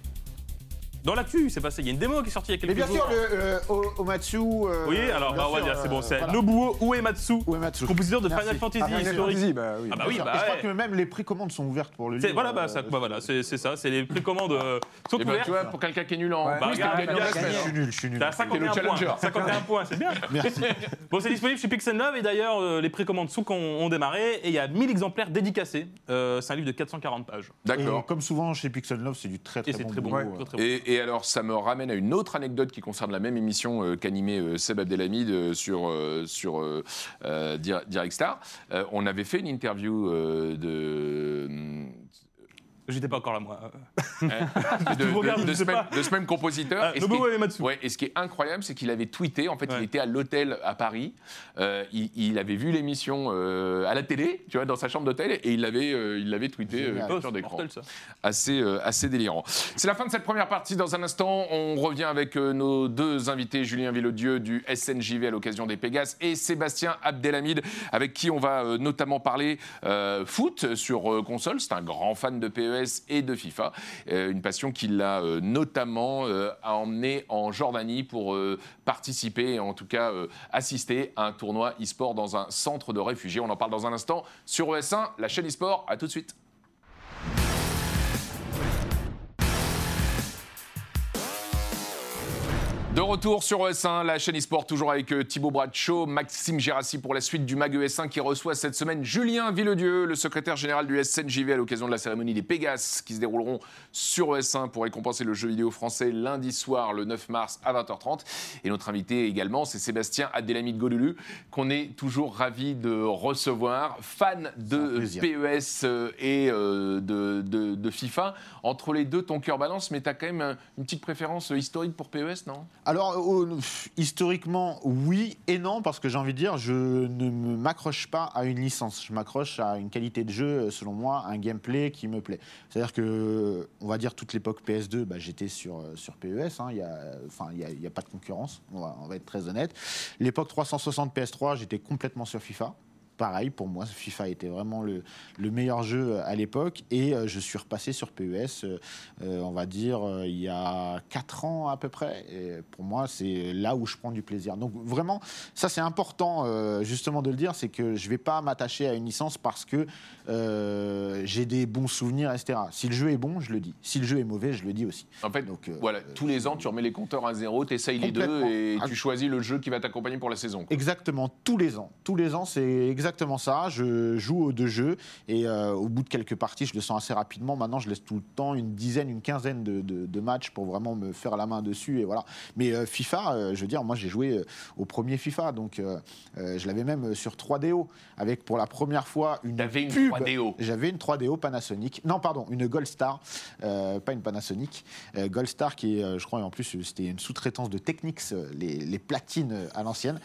Dans l'actu, c'est passé. Il y a une démo qui est sortie il y a Mais quelques bien jours. sûr, le euh, O- Omatsu. euh, Oui, alors bien bah, on va sûr, dire, c'est bon, euh, c'est voilà. Nobuo Uematsu, Uematsu. compositeur de Merci. Final Fantasy Ah, Final historique. Fantasy, bah oui. Ah bah Bien oui, sûr. bah Et je crois ouais. que même les précommandes sont ouvertes pour le C'est- livre. Voilà, bah, euh, bah, voilà, c'est c'est ça, c'est les précommandes euh, sont Eh ben, ouvertes. tu vois, pour quelqu'un qui est nul en. Ouais. Bah, Oui, regarde, Je suis nul, je suis nul. T'as T'es le 51 challenger. points. 51 points, c'est bien. Merci. Bon, c'est disponible chez Pixel Love et d'ailleurs, euh, les précommandes sont ont, ont démarré et il y a 1000 exemplaires dédicacés. Euh, c'est un livre de 440 pages. Et D'accord. comme souvent chez Pixel Love, c'est du très très Et c'est bon très bon. boulot, Ouais. très, très bon. Et, et alors, ça me ramène à une autre anecdote qui concerne la même émission euh, qu'animait euh, Seb Abdelhamid euh, sur, euh, sur Dir- Direct Star. On avait fait une interview de. J'étais pas encore là, moi. de, Tu me regardes, de- de je ce même, de ce même compositeur. Ah, Et ce qui est- Uematsu. Ouais, et ce qui est incroyable, c'est qu'il avait tweeté. En fait, Ouais. il était à l'hôtel à Paris. Euh, il, il avait vu l'émission euh, à la télé, tu vois, dans sa chambre d'hôtel, et il l'avait, euh, il l'avait tweeté euh, c'est d'écran. Assez, euh, assez délirant. C'est la fin de cette première partie. Dans un instant, on revient avec euh, nos deux invités, Julien Villodieu du SNJV à l'occasion des Pégases et Sébastien Abdelhamid, avec qui on va euh, notamment parler euh, foot sur euh, console. C'est un grand fan de PES et de FIFA. Euh, une passion qui l'a euh, notamment euh, emmené en Jordanie pour participer en tout cas assister à un tournoi e-sport dans un centre de réfugiés. On en parle dans un instant sur ES1, la chaîne e-sport. À tout de suite. De retour sur ES1, la chaîne eSport, toujours avec euh, Thibaut Bradshaw, Maxime Gérassi pour la suite du MAG ES1 qui reçoit cette semaine Julien Villedieu, le secrétaire général du SNJV à l'occasion de la cérémonie des Pégases qui se dérouleront sur ES1 pour récompenser le jeu vidéo français lundi soir le 9 mars à 20h30. Et notre invité également, c'est Sébastien Abdelhamid Golulu, qu'on est toujours ravi de recevoir, fan de. PES euh, et euh, de, de- de FIFA. Entre les deux, ton cœur balance, mais tu as quand même un- une petite préférence historique pour PES, non? Alors, euh, pff, historiquement, oui et non, parce que j'ai envie de dire, je ne m'accroche pas à une licence. Je m'accroche à une qualité de jeu, euh, selon moi, un gameplay qui me plaît. C'est-à-dire que, on va dire, toute l'époque PS2, bah, j'étais sur, euh, sur PES. hein, Il y a, enfin, il y a- il y a pas de concurrence, on va, on va être très honnête. L'époque 360 PS3, j'étais complètement sur FIFA. Pareil, pour moi, FIFA était vraiment le, le meilleur jeu à l'époque. Et euh, je suis repassé sur PES, euh, euh, on va dire, euh, il y a 4 ans à peu près. Et pour moi, c'est là où je prends du plaisir. Donc vraiment, ça c'est important euh, justement de le dire, c'est que je ne vais pas m'attacher à une licence parce que euh, j'ai des bons souvenirs, etc. Si le jeu est bon, je le dis. Si le jeu est mauvais, je le dis aussi. En fait, Donc, euh, voilà, tous les ans, tu remets les compteurs à zéro, tu essayes les deux et Ah. tu choisis le jeu qui va t'accompagner pour la saison. quoi. Exactement, tous les ans. Tous les ans, c'est exactement exactement ça. Je joue aux deux jeux et euh, au bout de quelques parties, je le sens assez rapidement. Maintenant, je laisse tout le temps une dizaine, une quinzaine de, de- de matchs pour vraiment me faire la main dessus et voilà. Mais euh, FIFA, euh, je veux dire, moi j'ai joué au premier FIFA, donc je l'avais même sur 3DO avec pour la première fois une T'avais une pub. 3DO. J'avais une 3DO Panasonic. Non, pardon, une Gold Star, pas une Panasonic. Gold Star qui est, je crois, en plus, c'était une sous-traitance de Technics, les, les platines à l'ancienne.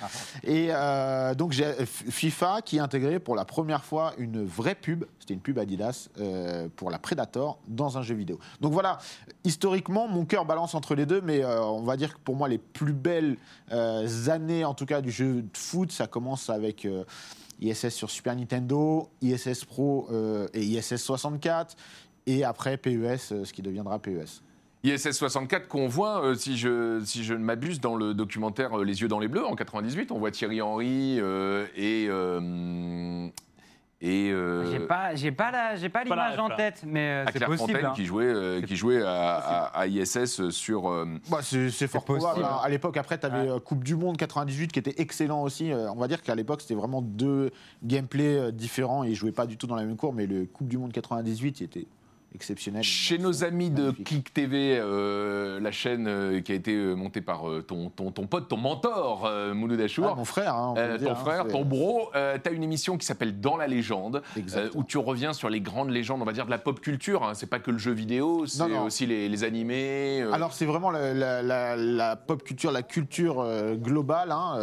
Et euh, donc, j'ai FIFA qui a intégré pour la première fois une vraie pub, c'était une pub Adidas, euh, pour la Predator dans un jeu vidéo. Donc voilà, historiquement, mon cœur balance entre les deux, mais euh, on va dire que pour moi, les plus belles euh, années, en tout cas, du jeu de foot, ça commence avec. ISS sur Super Nintendo, ISS Pro et ISS 64, et après PES, ce qui deviendra PES. ISS 64 qu'on voit, euh, si, je, si je ne m'abuse, dans le documentaire euh, Les yeux dans les bleus en 98. On voit Thierry Henry euh, et. euh, et euh, J'ai pas, j'ai pas la- j'ai pas Pas la l'image en tête, mais euh, à c'est possible. Fontaine hein. qui jouait, euh, qui jouait à, à- à ISS sur. euh, Bah, c'est c'est fort possible. probable. hein. À l'époque, après, tu avais Ouais. Coupe du Monde 98 qui était excellent aussi. On va dire qu'à l'époque, c'était vraiment deux gameplays différents. Ils jouaient pas du tout dans la même cour, mais le Coupe du Monde 98, il était exceptionnel. Chez nos amis de Magnifique. Click TV, euh, la chaîne euh, qui a été euh, montée par euh, ton, ton, ton pote, ton mentor, Mouloud Achour. Ah, mon frère, hein, on peut dire, ton hein, frère, ton bro, tu as une émission qui s'appelle Dans la légende, où tu reviens sur les grandes légendes, on va dire, de la pop culture. hein. C'est pas que le jeu vidéo, c'est aussi les, les animés. Alors c'est vraiment la, la- la- la pop culture, la culture globale. hein,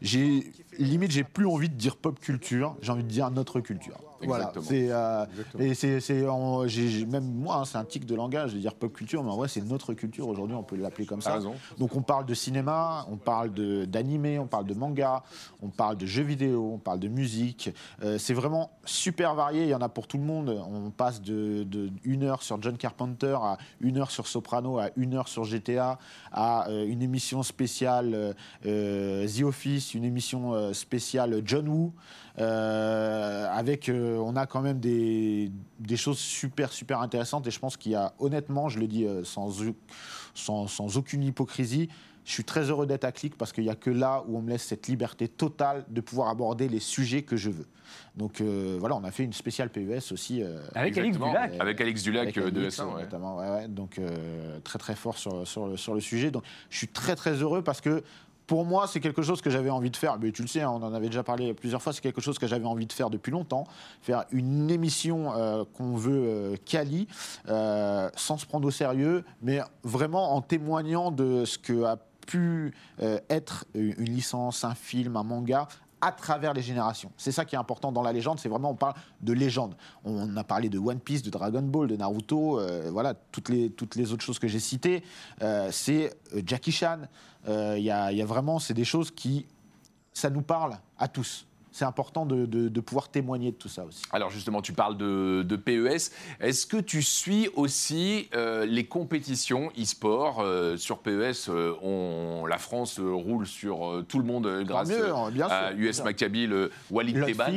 j'ai limite j'ai plus envie de dire pop culture, j'ai envie de dire notre culture. Voilà, c'est euh, et c'est même moi hein, c'est un tic de langage de dire pop culture, mais en vrai c'est notre culture aujourd'hui, on peut l'appeler comme ça. Donc on parle de cinéma, on parle de- d'animé, on parle de manga, on parle de jeux vidéo, on parle de musique. Euh, c'est vraiment super varié, il y en a pour tout le monde. On passe de, de une heure sur John Carpenter à une heure sur Soprano, à une heure sur GTA, à euh, une émission spéciale The Office, une émission euh, spéciale John Woo. Euh, avec, euh, on a quand même des, des choses super super intéressantes et je pense qu'il y a honnêtement, je le dis sans, sans, sans aucune hypocrisie, je suis très heureux d'être à Click parce qu'il n'y a que là où on me laisse cette liberté totale de pouvoir aborder les sujets que je veux. Donc euh, voilà, on a fait une spéciale PES aussi. euh, Avec Exactement. Dulac. Avec Alex Dulac avec de S1. ouais. notamment, ouais, ouais. donc euh, très très fort sur, sur, le- sur le sujet. Donc je suis très très heureux parce que pour moi c'est quelque chose que j'avais envie de faire. Mais tu le sais, hein, on en avait déjà parlé plusieurs fois. C'est quelque chose que j'avais envie de faire depuis longtemps. Faire une émission euh, qu'on veut euh, quali, euh, sans se prendre au sérieux, mais vraiment en témoignant de ce que a pu euh, être une licence, un film, un manga à travers les générations. C'est ça qui est important dans la légende, c'est vraiment on parle de légende. On a parlé de One Piece, de Dragon Ball, de Naruto, euh, voilà, toutes les, toutes les autres choses que j'ai citées. Euh, c'est euh, Jackie Chan. Il y, a, il y a vraiment, c'est des choses qui, ça nous parle à tous. C'est important de, de- de pouvoir témoigner de tout ça aussi. Alors justement, tu parles de, de PES. Est-ce que tu suis aussi euh, les compétitions e-sport euh, sur PES euh, on, La France roule sur tout le monde grâce mieux, à US. Maccabi, le Walid Teban.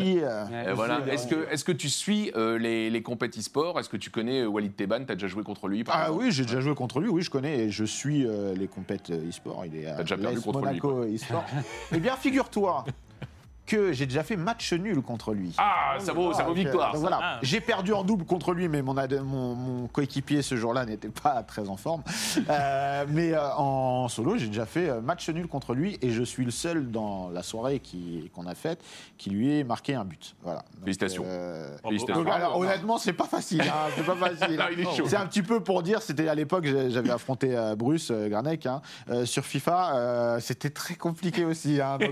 voilà. Est-ce que, est que tu suis les, les compétitions e-sport? Est-ce que tu connais Walid Teban? Tu as déjà joué contre lui par Ah exemple? oui, j'ai déjà joué contre lui, oui, je connais, et je suis les euh, e-sport. Il est à déjà perdu contre Monaco e-sport. eh bien, figure-toi que j'ai déjà fait match nul contre lui. Ah, ça vaut, ça vaut euh, victoire. donc ça. voilà, Ah. j'ai perdu en double contre lui, mais mon, ad- mon, mon coéquipier ce jour-là n'était pas très en forme. Euh, mais euh, en solo, j'ai déjà fait euh, match nul contre lui et je suis le seul dans la soirée qu'on a faite qui lui ait marqué un but. Voilà. Donc, Félicitations. euh, Félicitations. donc, alors, honnêtement, c'est pas facile. hein, c'est pas facile. Chaud. C'est un petit peu pour dire, c'était à l'époque, j'avais affronté Bruce Granek hein, sur FIFA. c'était très compliqué aussi. hein, donc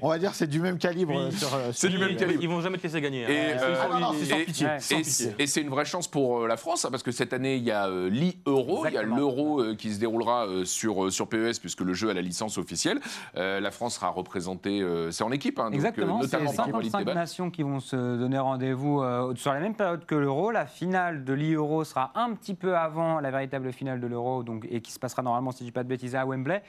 on va dire c'est du même calibre. euh, sur, euh, C'est du même calibre. Ils vont jamais te laisser gagner. Et, Euh, euh, Ah non, non, c'est sans et- pitié. ouais. sans Et, pitié. et c'est une vraie chance pour euh, la France, hein, parce que cette année, il y a euh, l'e-euro, il y a Exactement. l'euro euh, qui se déroulera euh, sur, euh, sur PES, puisque le jeu a la licence officielle. Euh, la France sera représentée, euh, c'est en équipe, hein, donc, Exactement, euh, c'est notamment par Walid 55 Teban. nations qui vont se donner rendez-vous euh, sur la même période que l'Euro. La finale de l'e-Euro sera un petit peu avant la véritable finale de l'Euro donc, et qui se passera normalement, si je ne dis pas de bêtises, à Wembley.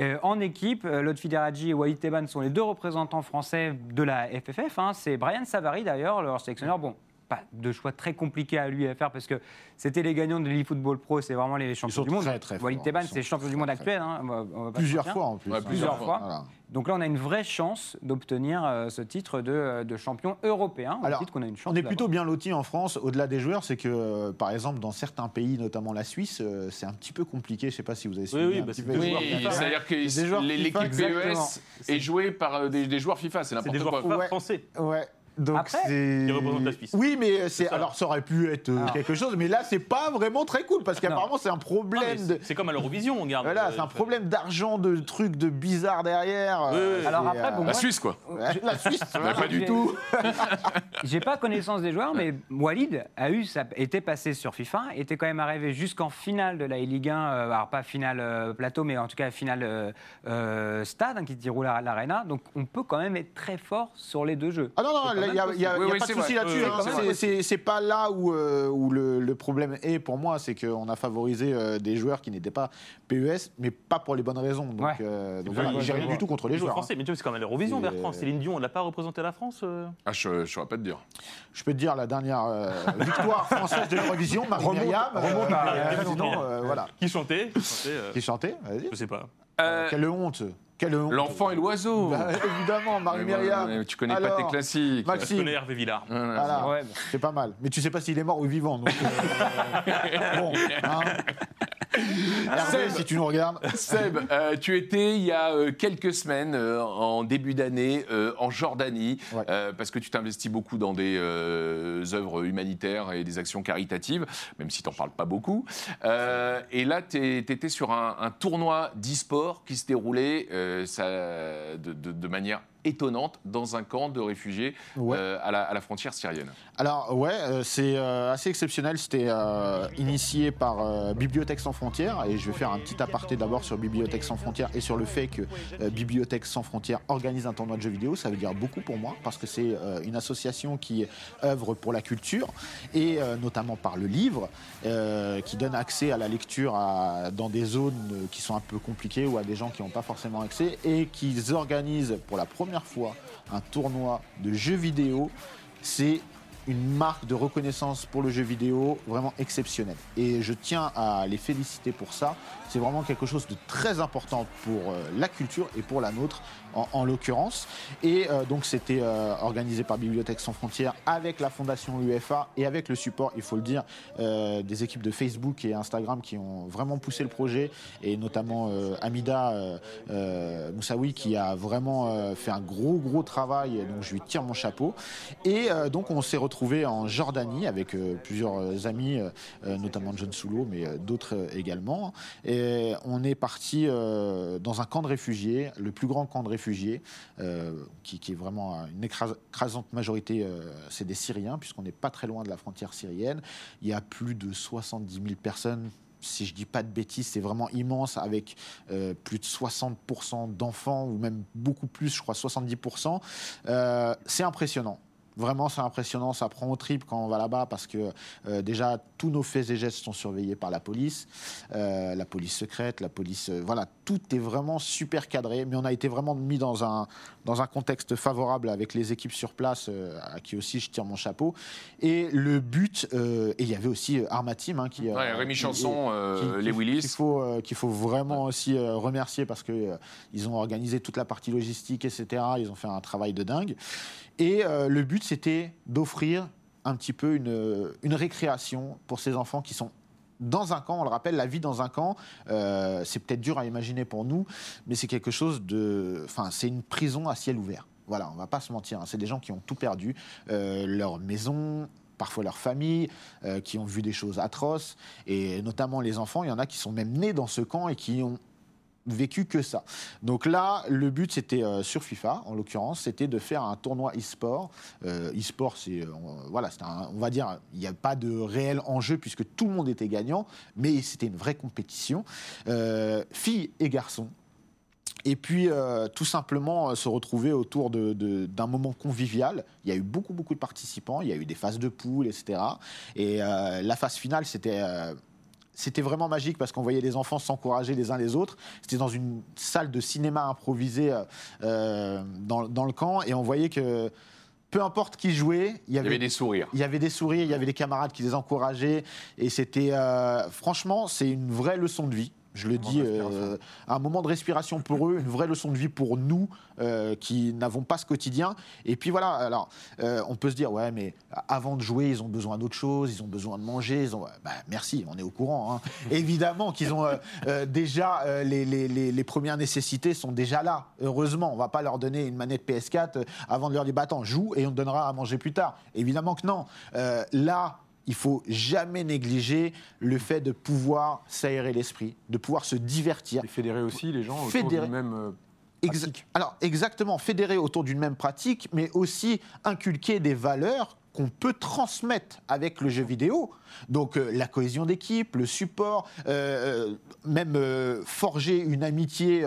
Euh, en équipe, euh, Lotfi Deradji et Walid Teban sont les deux représentants français de la FFF. hein. C'est Brian Savary d'ailleurs, leur sélectionneur. Bon, pas de choix très compliqué à lui à faire parce que c'était les gagnants de l'eFootball Pro, c'est vraiment les champions sont du monde. très, très Walid. Teban, c'est champion du monde actuel. hein, on va- on Plusieurs fois en plus. Ouais, plusieurs fois. Voilà. Donc là, on a une vraie chance d'obtenir euh, ce titre de, de champion européen. Alors, titre qu'on a une chance On est plutôt bien lotis en France, au-delà des joueurs, c'est que, euh, par exemple, dans certains pays, notamment la Suisse, euh, c'est un petit peu compliqué. Je ne sais pas si vous avez suivi oui, un bah, petit c'est peu. des Oui, joueurs FIFA, c'est-à-dire que joueurs l'équipe. PES est jouée par euh, des, des joueurs FIFA, c'est C'est n'importe des joueurs quoi. Ouais. français. Ouais. Donc Après, c'est Qui représentent la Suisse. Oui, mais c'est ça. alors ça aurait pu être euh, Alors. quelque chose, mais là c'est pas vraiment très cool parce qu'apparemment c'est un Non, mais problème de c'est- C'est comme à l'Eurovision, on garde. voilà, euh, c'est un problème d'argent, de trucs de bizarre derrière. Oui, euh, oui. Alors c'est, après, bon, La moi- Suisse, quoi. la Suisse, pas du tout. J'ai pas connaissance des joueurs, mais Walid a eu, ça était passé sur FIFA, était quand même arrivé jusqu'en finale de la Ligue 1, euh, alors pas finale euh, plateau, mais en tout cas finale euh, euh, stade, hein, qui se déroule à l'Arena. Donc on peut quand même être très fort sur les deux jeux. Ah non, non, C'est il n'y a, même y a- possible. y a Oui, pas de souci là-dessus. Hein. c'est pas là où, euh, où le, le problème est pour moi, c'est qu'on a favorisé euh, des joueurs qui n'étaient pas PES, mais pas pour les bonnes raisons. Donc, Ouais. euh, donc voilà, j'ai rien du tout contre les joueurs joueurs. hein. français, mais tu vois, c'est comme à l'Eurovision, Bertrand. Céline Dion, elle n'a pas représenté la France euh Ah, je ne saurais pas te dire. Je peux te dire la dernière euh, victoire française de l'Eurovision, Marie Remonte- Myriam, remonte à- à- président, voilà, Qui chantait Qui chantait. Vas-y. Je sais pas. Quelle honte L'enfant et l'oiseau. Bah, Évidemment, Marie Mais voilà. Tu connais pas tes classiques. Je Maxime, connais Hervé Villard. Voilà. Ouais, c'est pas mal. Mais tu sais pas s'il est mort ou vivant. Donc, euh, bon, hein. Hervé, si tu nous regardes. Seb, euh, tu étais il y a euh, quelques semaines, euh, en début d'année, en Jordanie, Ouais. parce que tu t'investis beaucoup dans des œuvres humanitaires et des actions caritatives, même si tu n'en parles pas beaucoup. Et là, tu étais sur un, un tournoi d'e-sport qui se déroulait ça, de, de- de manière étonnante dans un camp de réfugiés Ouais. euh, à, la, à la frontière syrienne. Alors ouais, euh, c'est euh, assez exceptionnel. C'était initié par Bibliothèque sans frontières et je vais faire un petit aparté d'abord sur Bibliothèque sans frontières et sur le fait que Bibliothèque sans frontières organise un tournoi de jeux vidéo. Ça veut dire beaucoup pour moi parce que c'est une association qui œuvre pour la culture et notamment par le livre qui donne accès à la lecture à- dans des zones qui sont un peu compliquées ou à des gens qui n'ont pas forcément accès et qu'ils organisent pour la première fois un tournoi de jeux vidéo. C'est une marque de reconnaissance pour le jeu vidéo vraiment exceptionnelle. Et je tiens à les féliciter pour ça. C'est vraiment quelque chose de très important pour euh, la culture et pour la nôtre en, en l'occurrence. Et euh, donc c'était euh, organisé par Bibliothèque sans frontières avec la fondation UEFA et avec le support, il faut le dire, des équipes de Facebook et Instagram qui ont vraiment poussé le projet et notamment Amida Moussaoui qui a vraiment fait un gros gros travail. Donc je lui tire mon chapeau. Et donc on s'est retrouvé en Jordanie avec euh, plusieurs euh, amis, euh, notamment John Soulo, mais d'autres également. Et on est parti dans un camp de réfugiés, le plus grand camp de réfugiés, qui, est vraiment une écras- écrasante majorité, c'est des Syriens, puisqu'on n'est pas très loin de la frontière syrienne. Il y a plus de 70 000 personnes si je dis pas de bêtises, c'est vraiment immense avec plus de 60% d'enfants ou même beaucoup plus, je crois 70%. Euh, c'est impressionnant. Vraiment, c'est impressionnant. Ça prend au trip quand on va là-bas parce que euh, déjà tous nos faits et gestes sont surveillés par la police, euh, la police secrète, la police. euh, voilà, tout est vraiment super cadré. Mais on a été vraiment mis dans un dans un contexte favorable avec les équipes sur place, euh, à qui aussi je tire mon chapeau. Et le but, euh, et il y avait aussi euh, Arma Team hein, qui. Ouais, Rémi qui- Chanson, qui- les Willis. Qu'il faut, vraiment aussi remercier parce euh, ils ont organisé toute la partie logistique, etc. Ils ont fait un travail de dingue. Et le but, c'était d'offrir un petit peu une, une récréation pour ces enfants qui sont dans un camp, on le rappelle, la vie dans un camp, euh, c'est peut-être dur à imaginer pour nous, mais c'est quelque chose de. Enfin, c'est une prison à ciel ouvert. Voilà, on va pas se mentir. hein. C'est des gens qui ont tout perdu, euh, leur maison, parfois leur famille, euh, qui ont vu des choses atroces, et notamment les enfants. Il y en a qui sont même nés dans ce camp et qui ont vécu que ça. Donc là, le but, c'était euh, sur FIFA, en l'occurrence, c'était de faire un tournoi e-sport. Euh, e-sport, c'est, euh, voilà, un- on va dire, il n'y a pas de réel enjeu puisque tout le monde était gagnant, mais c'était une vraie compétition. Filles et garçons. Et puis, tout simplement, se retrouver autour de- de- d'un moment convivial. Il y a eu beaucoup, beaucoup de participants. Il y a eu des phases de poule, etc. Et la phase finale, c'était c'était vraiment magique parce qu'on voyait les enfants s'encourager les uns les autres. C'était dans une salle de cinéma improvisée euh, euh, dans, dans le camp et on voyait que peu importe qui jouait, il y Il y avait, avait des sourires. il y avait des sourires, il y avait des camarades qui les encourageaient. Et c'était, euh, franchement, c'est une vraie leçon de vie. Je le dis, euh, un moment de respiration pour eux, une vraie leçon de vie pour nous euh, qui n'avons pas ce quotidien. Et puis voilà, alors euh, on peut se dire, ouais, mais avant de jouer, ils ont besoin d'autre chose, ils ont besoin de manger. Ils ont... Bah, merci, on est au courant. hein. Évidemment qu'ils ont déjà, les, les- les- les premières nécessités sont déjà là. Heureusement, on va pas leur donner une manette PS4 euh, avant de leur dire, bah attends, joue et on te donnera à manger plus tard. Évidemment que non. Là, il faut jamais négliger le fait de pouvoir s'aérer l'esprit, de pouvoir se divertir. Et fédérer aussi les gens autour Fédérer. du même. euh, Exa-. Alors exactement, fédérer autour d'une même pratique, mais aussi inculquer des valeurs qu'on peut transmettre avec le jeu vidéo. Donc euh, la cohésion d'équipe, le support, euh, même euh, forger une amitié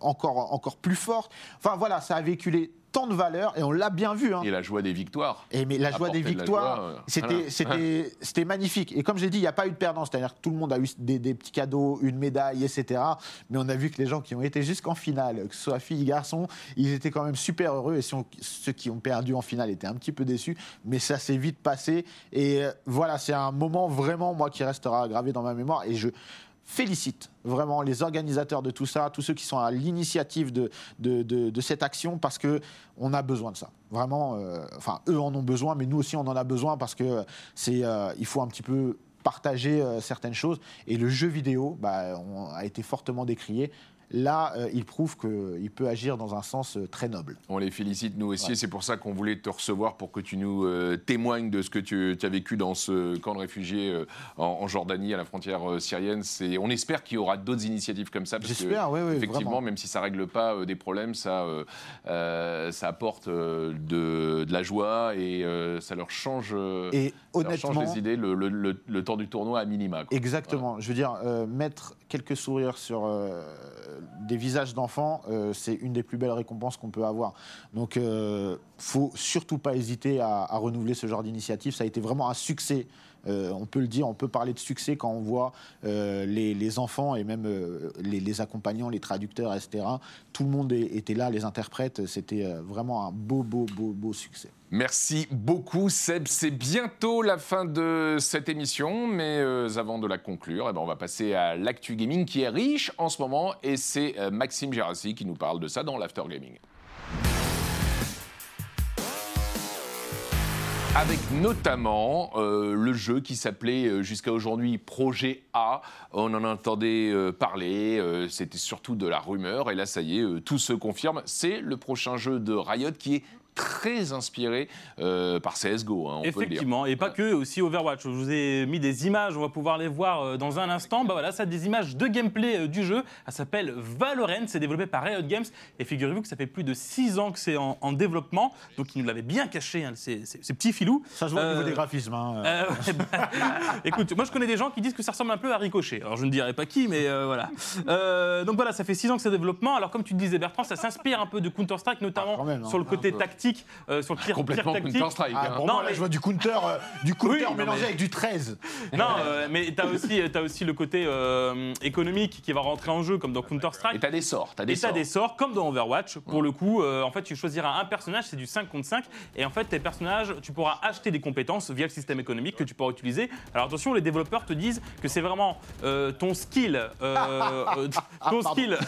encore, encore plus forte. Enfin voilà, ça a véhiculé tant de valeurs et on l'a bien vu. hein. Et la joie des victoires. Et mais la joie des de victoires, joie, euh, c'était, voilà. magnifique. Et comme j'ai dit, il n'y a pas eu de perdant, c'est-à-dire que tout le monde a eu des, des petits cadeaux, une médaille, etc. Mais on a vu que les gens qui ont été jusqu'en finale, que ce soit filles, garçons, ils étaient quand même super heureux. Et si on- ceux qui ont perdu en finale étaient un petit peu déçus, mais ça s'est vite passé. Et euh, voilà, c'est un moment vraiment, moi, qui restera gravé dans ma mémoire. Et je félicite vraiment les organisateurs de tout ça, tous ceux qui sont à l'initiative de, cette action, parce que on a besoin de ça. Vraiment, euh, enfin, eux en ont besoin, mais nous aussi, on en a besoin parce que c'est, euh, il faut un petit peu partager euh, certaines choses. Et le jeu vidéo bah, a été fortement décrié. Là, euh, il prouve qu'il peut agir dans un sens euh, très noble. On les félicite nous aussi, Ouais. c'est pour ça qu'on voulait te recevoir pour que tu nous euh, témoignes de ce que tu, tu as vécu dans ce camp de réfugiés en, en Jordanie à la frontière syrienne. C'est, on espère qu'il y aura d'autres initiatives comme ça. J'espère, oui, oui, Effectivement, vraiment. même si ça règle pas des problèmes, ça, ça apporte de, de la joie et ça leur change, Et ça leur change les idées le, le- le- le temps du tournoi à minima. quoi. Exactement. Je veux dire, mettre quelques sourires sur des visages d'enfants, euh, c'est une des plus belles récompenses qu'on peut avoir. Donc, euh, faut surtout pas hésiter à, à renouveler ce genre d'initiative. Ça a été vraiment un succès. Euh, on peut le dire, on peut parler de succès quand on voit euh, les, enfants et même euh, les, accompagnants, les traducteurs, etc. Tout le monde était là, les interprètes. C'était vraiment un beau, beau, beau, beau succès. Merci beaucoup Seb. C'est bientôt la fin de cette émission, mais avant de la conclure, eh ben, on va passer à l'actu gaming qui est riche en ce moment et c'est Maxime Gérassi qui nous parle de ça dans l'After Gaming. Avec notamment euh, le jeu qui s'appelait euh, jusqu'à aujourd'hui Projet A. On en entendait euh, parler, c'était surtout de la rumeur, et là ça y est, tout se confirme. C'est le prochain jeu de Riot qui est très inspiré euh, par CSGO, hein, on peut le dire. Effectivement, et pas que, aussi Overwatch. Je vous ai mis des images, on va pouvoir les voir euh, dans un instant. Bah voilà, ça des images de gameplay euh, du jeu. Ça s'appelle Valorant, c'est développé par Riot Games. Et figurez-vous que ça fait plus de 6 ans que c'est en, en développement. Donc ils nous l'avaient bien caché, hein, ces, ces- ces petits filous. Ça se voit au niveau Euh, des graphismes. hein. Euh, ouais, bah, écoute, moi je connais des gens qui disent que ça ressemble un peu à Ricochet. Alors je ne dirai pas qui, mais euh, voilà. Euh, donc voilà, ça fait 6 ans que c'est développement. Alors comme tu le disais Bertrand, ça s'inspire un peu de Counter-Strike, notamment Ah, même, hein. sur le côté peu. Tactique, euh, sur le tir, tir Complètement tactique. Counter-Strike. Ah, hein. Non, moi, là, mais- je vois du counter, euh, du counter Oui, mélangé mais- avec du 13. Non, euh, mais t'as aussi, as aussi le côté euh, économique qui va rentrer en jeu, comme dans Et Counter-Strike. t'as des sorts, t'as des Et t'as sorts. des sorts, comme dans Overwatch. Pour le coup, euh, en fait, tu choisiras un personnage, c'est du 5 contre 5. Et en fait, tes personnages, tu pourras acheter des compétences via le système économique que tu pourras utiliser. Alors attention, les développeurs te disent que c'est vraiment euh, ton skill. euh, euh, ton skill.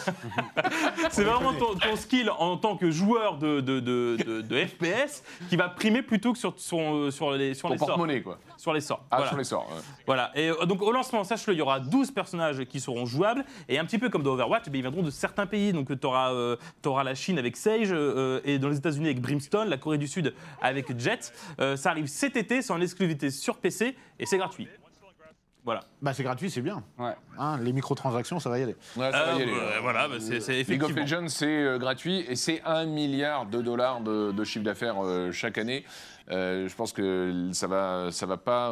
c'est vraiment ton, ton skill en tant que joueur de, de, de, de- de FPS qui va primer plutôt que sur, sur les, sur Ton les sorts. quoi. Sur les sorts. Ah, Voilà. sur les sorts. ouais. Voilà. Et euh, donc au lancement, sache-le, il y aura 12 personnages qui seront jouables. Et un petit peu comme dans Overwatch, eh bien, ils viendront de certains pays. Donc tu auras, la Chine avec Sage, euh, et dans les États-Unis avec Brimstone, la Corée du Sud avec Jet. Euh, ça arrive cet été, c'est en exclusivité sur PC et c'est gratuit. Voilà. Bah, c'est gratuit, c'est bien. Ouais. Hein, les microtransactions, ça va y aller. Ouais, ça va y Euh, aller. bah, voilà, bah, c'est c'est League of effectivement. Legends, c'est euh, gratuit et c'est 1 milliard de dollars de, de chiffre d'affaires euh, chaque année. Euh, je pense que ça va, ça va pas.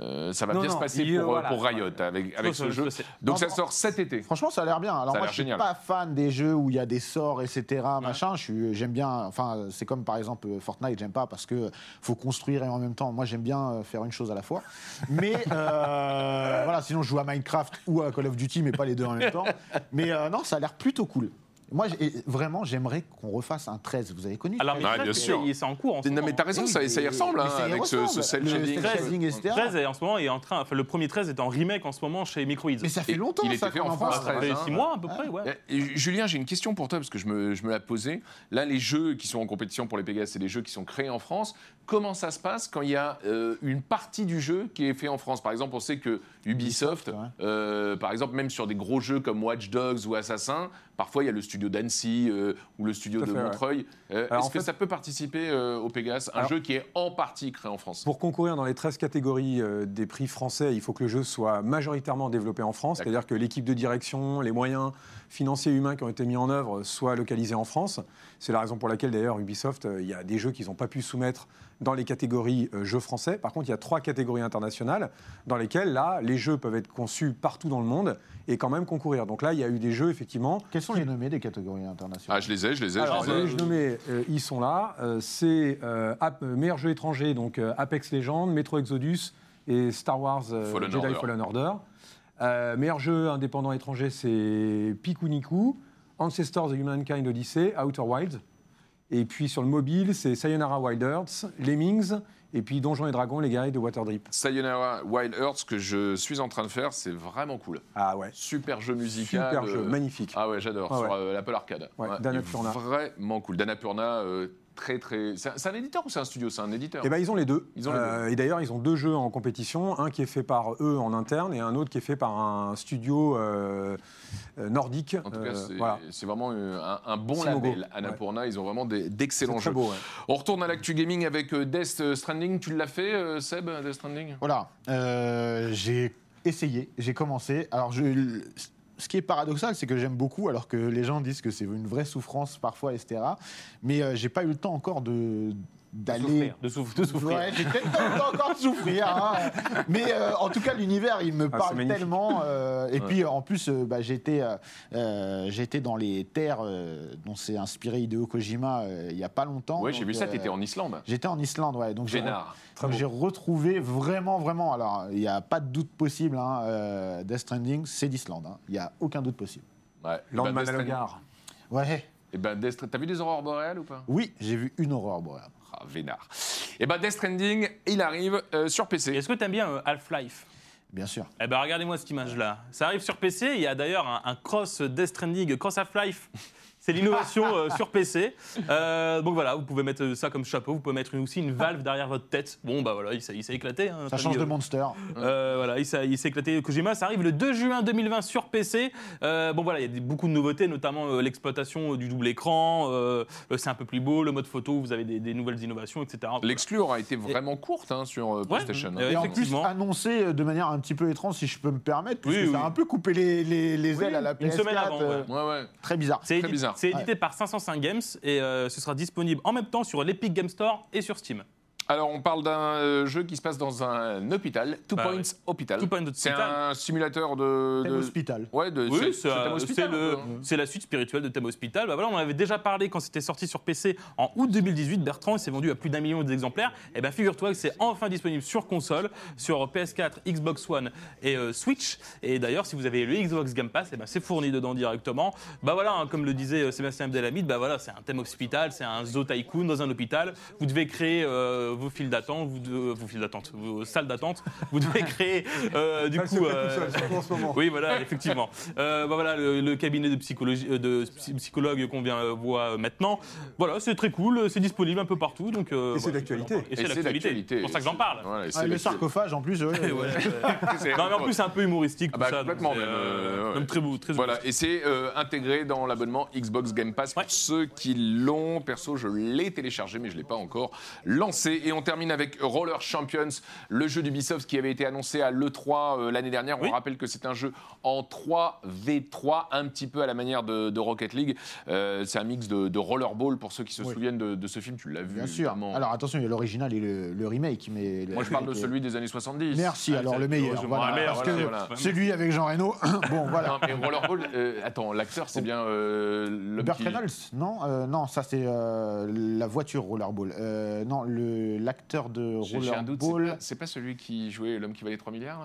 Euh, euh, ça va Non, bien non, se passer il- pour, euh, voilà. pour Riot avec, avec Je ce jeu. Donc ça sort cet été. Franchement, ça a l'air bien. Alors Ça moi, je suis génial. pas fan des jeux où il y a des sorts, etc. Machin. J'aime bien. Enfin, c'est comme par exemple euh, Fortnite. J'aime pas parce que faut construire et en même temps, moi, j'aime bien euh, faire une chose à la fois. Mais euh, voilà, sinon, je joue à Minecraft ou à Call of Duty, mais pas les deux en même temps. Mais euh, non, ça a l'air plutôt cool. Moi, vraiment, j'aimerais qu'on refasse un 13. Vous avez connu Alors, 13 bien sûr. C'est en cours en ce Non, mais t'as raison, Oui, ça, ça y ressemble, hein, ça y avec ce, ressemble. ce cel Le shading. cel shading, etc. 13 est en ce moment est en train. Enfin, le premier 13 est en remake en ce moment chez Microids. Mais ça fait Et longtemps il ça était fait en France. Ça 13, fait hein. 6 mois à peu près, ouais. Et Julien, j'ai une question pour toi parce que je me, je me la posais. Là, les jeux qui sont en compétition pour les Pégases, c'est des jeux qui sont créés en France. Comment ça se passe quand il y a euh, une partie du jeu qui est fait en France? Par exemple, on sait que Ubisoft, Ubisoft, ouais. euh, par exemple, même sur des gros jeux comme Watch Dogs ou Assassin, parfois il y a le studio d'Annecy euh, ou le studio de fait, ouais. Montreuil. Euh, Est-ce que fait- ça peut participer euh, au Pégase Un Alors- jeu qui est en partie créé en France? Pour concourir dans les 13 catégories des prix français, il faut que le jeu soit majoritairement développé en France, c'est-à-dire que l'équipe de direction, les moyens financiers et humains qui ont été mis en œuvre soient localisés en France. C'est la raison pour laquelle d'ailleurs Ubisoft, euh, il y a des jeux qu'ils n'ont pas pu soumettre dans les catégories euh, jeux français. Par contre, il y a trois catégories internationales dans lesquelles là, les jeux peuvent être conçus partout dans le monde et quand même concourir. Donc là, il y a eu des jeux effectivement Quels sont les nommés des catégories internationales? Ah, je les ai, je les ai, alors, je les ai. les jeux nommés, euh, ils sont là. Euh, c'est euh, meilleur jeu étranger, donc euh, Apex Legends, Metro Exodus et Star Wars euh, Fallen Jedi Order. Fallen Order. Euh, meilleur jeu indépendant étranger, c'est Pikuniku, Ancestors of Humankind Odyssey, Outer Wilds. Et puis sur le mobile, c'est Sayonara Wild Earths, Lemmings, et puis Donjons et Dragons, les guerriers de Waterdrip. Sayonara Wild Earth, ce que je suis en train de faire, c'est vraiment cool. Ah ouais, Super jeu musical. super jeu, euh, magnifique. Ah ouais, j'adore, Ah sur ouais. euh, l'Apple Arcade. Ouais, d'Annapurna. Vraiment cool. D'Annapurna, euh, très très. C'est un, c'est un éditeur ou c'est un studio? C'est un éditeur. Eh ben, ils ont les deux. Ils ont les Euh, et d'ailleurs, ils ont deux jeux en compétition, un qui est fait par eux en interne et un autre qui est fait par un studio euh, euh, nordique. en tout cas, Euh, c'est voilà. c'est vraiment un, un bon Simogo. label. Annapurna, ils ont vraiment des- d'excellents très jeux. beau. ouais. On retourne à l'actu gaming avec Death Stranding. Tu l'as fait, Seb, Death Stranding? Voilà, euh, j'ai essayé, j'ai commencé. Alors, je, ce qui est paradoxal, c'est que j'aime beaucoup, alors que les gens disent que c'est une vraie souffrance parfois, etc. Mais euh, j'ai pas eu le temps encore de d'aller Souffrir, de, souff- de souffrir. Ouais, j'ai peut-être encore de souffrir. hein. Mais euh, en tout cas, l'univers, il me Ah, parle tellement. euh, et Ouais. puis, en plus, euh, bah, j'étais j'étais dans les terres euh, dont s'est inspiré Hideo Kojima euh, il y a pas longtemps. Oui, j'ai vu ça, euh, tu étais en Islande. J'étais en Islande, ouais. Donc j'ai. J'ai retrouvé vraiment, vraiment. Alors, il n'y a pas de doute possible. Hein, euh, Death Stranding, c'est d'Islande. hein. Il n'y a aucun doute possible. Ouais. Landman Logar. Ouais. Eh ben, Death T'as vu des aurores boréales ou pas? Oui, j'ai vu une aurore boréale. Ah, Vénard. Et ben, Death Stranding, il arrive euh, sur PC. Est-ce que t'aimes bien euh, Half-Life? Bien sûr. Eh ben regardez-moi cette image-là. Ça arrive sur PC. Il y a d'ailleurs un, un cross Death Stranding, cross Half-Life. C'est l'innovation euh, sur PC. Euh, donc voilà, vous pouvez mettre ça comme chapeau. Vous pouvez mettre une- aussi une valve derrière votre tête. Bon bah voilà, il s'est il s'est éclaté. hein, Ça notre change ami, de euh, monster. Euh, voilà, il s'est il s'est éclaté. Kojima, ça arrive le 2 juin 2020 sur PC. Euh, bon voilà, il y a des- beaucoup de nouveautés, notamment euh, l'exploitation euh, du double écran. euh, euh, c'est un peu plus beau, le mode photo, vous avez des, des nouvelles innovations, etc. Voilà. L'exclu aura été vraiment courte hein, sur euh, PlayStation. Euh, Et en plus, effectivement. annoncé de manière un petit peu étrange, si je peux me permettre, puisque Oui, ça oui. a un peu coupé les, les, les Oui, ailes à la une PS4. semaine avant, euh, Ouais, ouais. Très bizarre. C'est Très bizarre. C'est édité par 505 Games et euh, ce sera disponible en même temps sur l'Epic Game Store et sur Steam. Alors, on parle d'un euh, jeu qui se passe dans un hôpital, Two Bah Points ouais. Hospital. Two Point C'est Hospital. un simulateur de. Thème de- hospital. Ouais, de. Oui, c'est- euh, hein. c'est la suite spirituelle de Thème Hospital. Bah voilà, on en avait déjà parlé quand c'était sorti sur PC en août 2018. Bertrand, il s'est vendu à plus d'un million d'exemplaires. Et ben figure-toi que c'est enfin disponible sur console, sur PS4, Xbox One et euh, Switch. Et d'ailleurs, si vous avez le Xbox Game Pass, et ben c'est fourni dedans directement. Bah voilà, hein, comme le disait euh, Sébastien Abdelhamid, bah voilà, c'est un thème hospital, c'est un zoo tycoon dans un hôpital. Vous devez créer euh, vos files d'attente, vous de- vos files d'attente, vos salles d'attente. Vous devez créer euh, du Ça, c'est coup. euh, tout seul, surtout en ce moment. oui, voilà, effectivement. Euh, bah voilà, le, le cabinet de, psychologie, euh, de psy- psychologue qu'on vient euh, voir euh, maintenant. Voilà, c'est très cool, c'est disponible un peu partout. Donc, euh, Et c'est d'actualité. Et c'est l'actualité. C'est pour ça que j'en parle. Voilà, Ah, le sarcophage, en plus. ouais, ouais, non, mais en plus, c'est un peu humoristique. Ah tout bah, ça, complètement même, euh, ouais. même très beau, très Voilà, et c'est euh, intégré dans l'abonnement Xbox Game Pass pour Ouais. ceux qui l'ont. Perso, je l'ai téléchargé, mais je ne l'ai pas encore lancé. Et on termine avec Roller Champions, le jeu d'Ubisoft qui avait été annoncé à l'E3 euh, l'année dernière. Oui. On rappelle que c'est un jeu en 3v3, un petit peu à la manière de, de Rocket League. Euh, c'est un mix de, de rollerball pour ceux qui se Oui. souviennent de, de ce film. Tu l'as vu, Bien sûr. Alors attention, il y a l'original et le, le remake. Mais Moi, je parle de celui des années 70. Merci, Ah, alors le meilleur. voilà. le meilleur, Parce voilà, que voilà. celui avec Jean Reno, bon voilà. Non, mais Rollerball, euh, attends, l'acteur, c'est bien euh, Burt qui- Reynolds Non, non, ça c'est la voiture Rollerball. Non, le- l'acteur de c'est Rollerball. pas, c'est pas celui qui jouait l'homme qui valait 3 milliards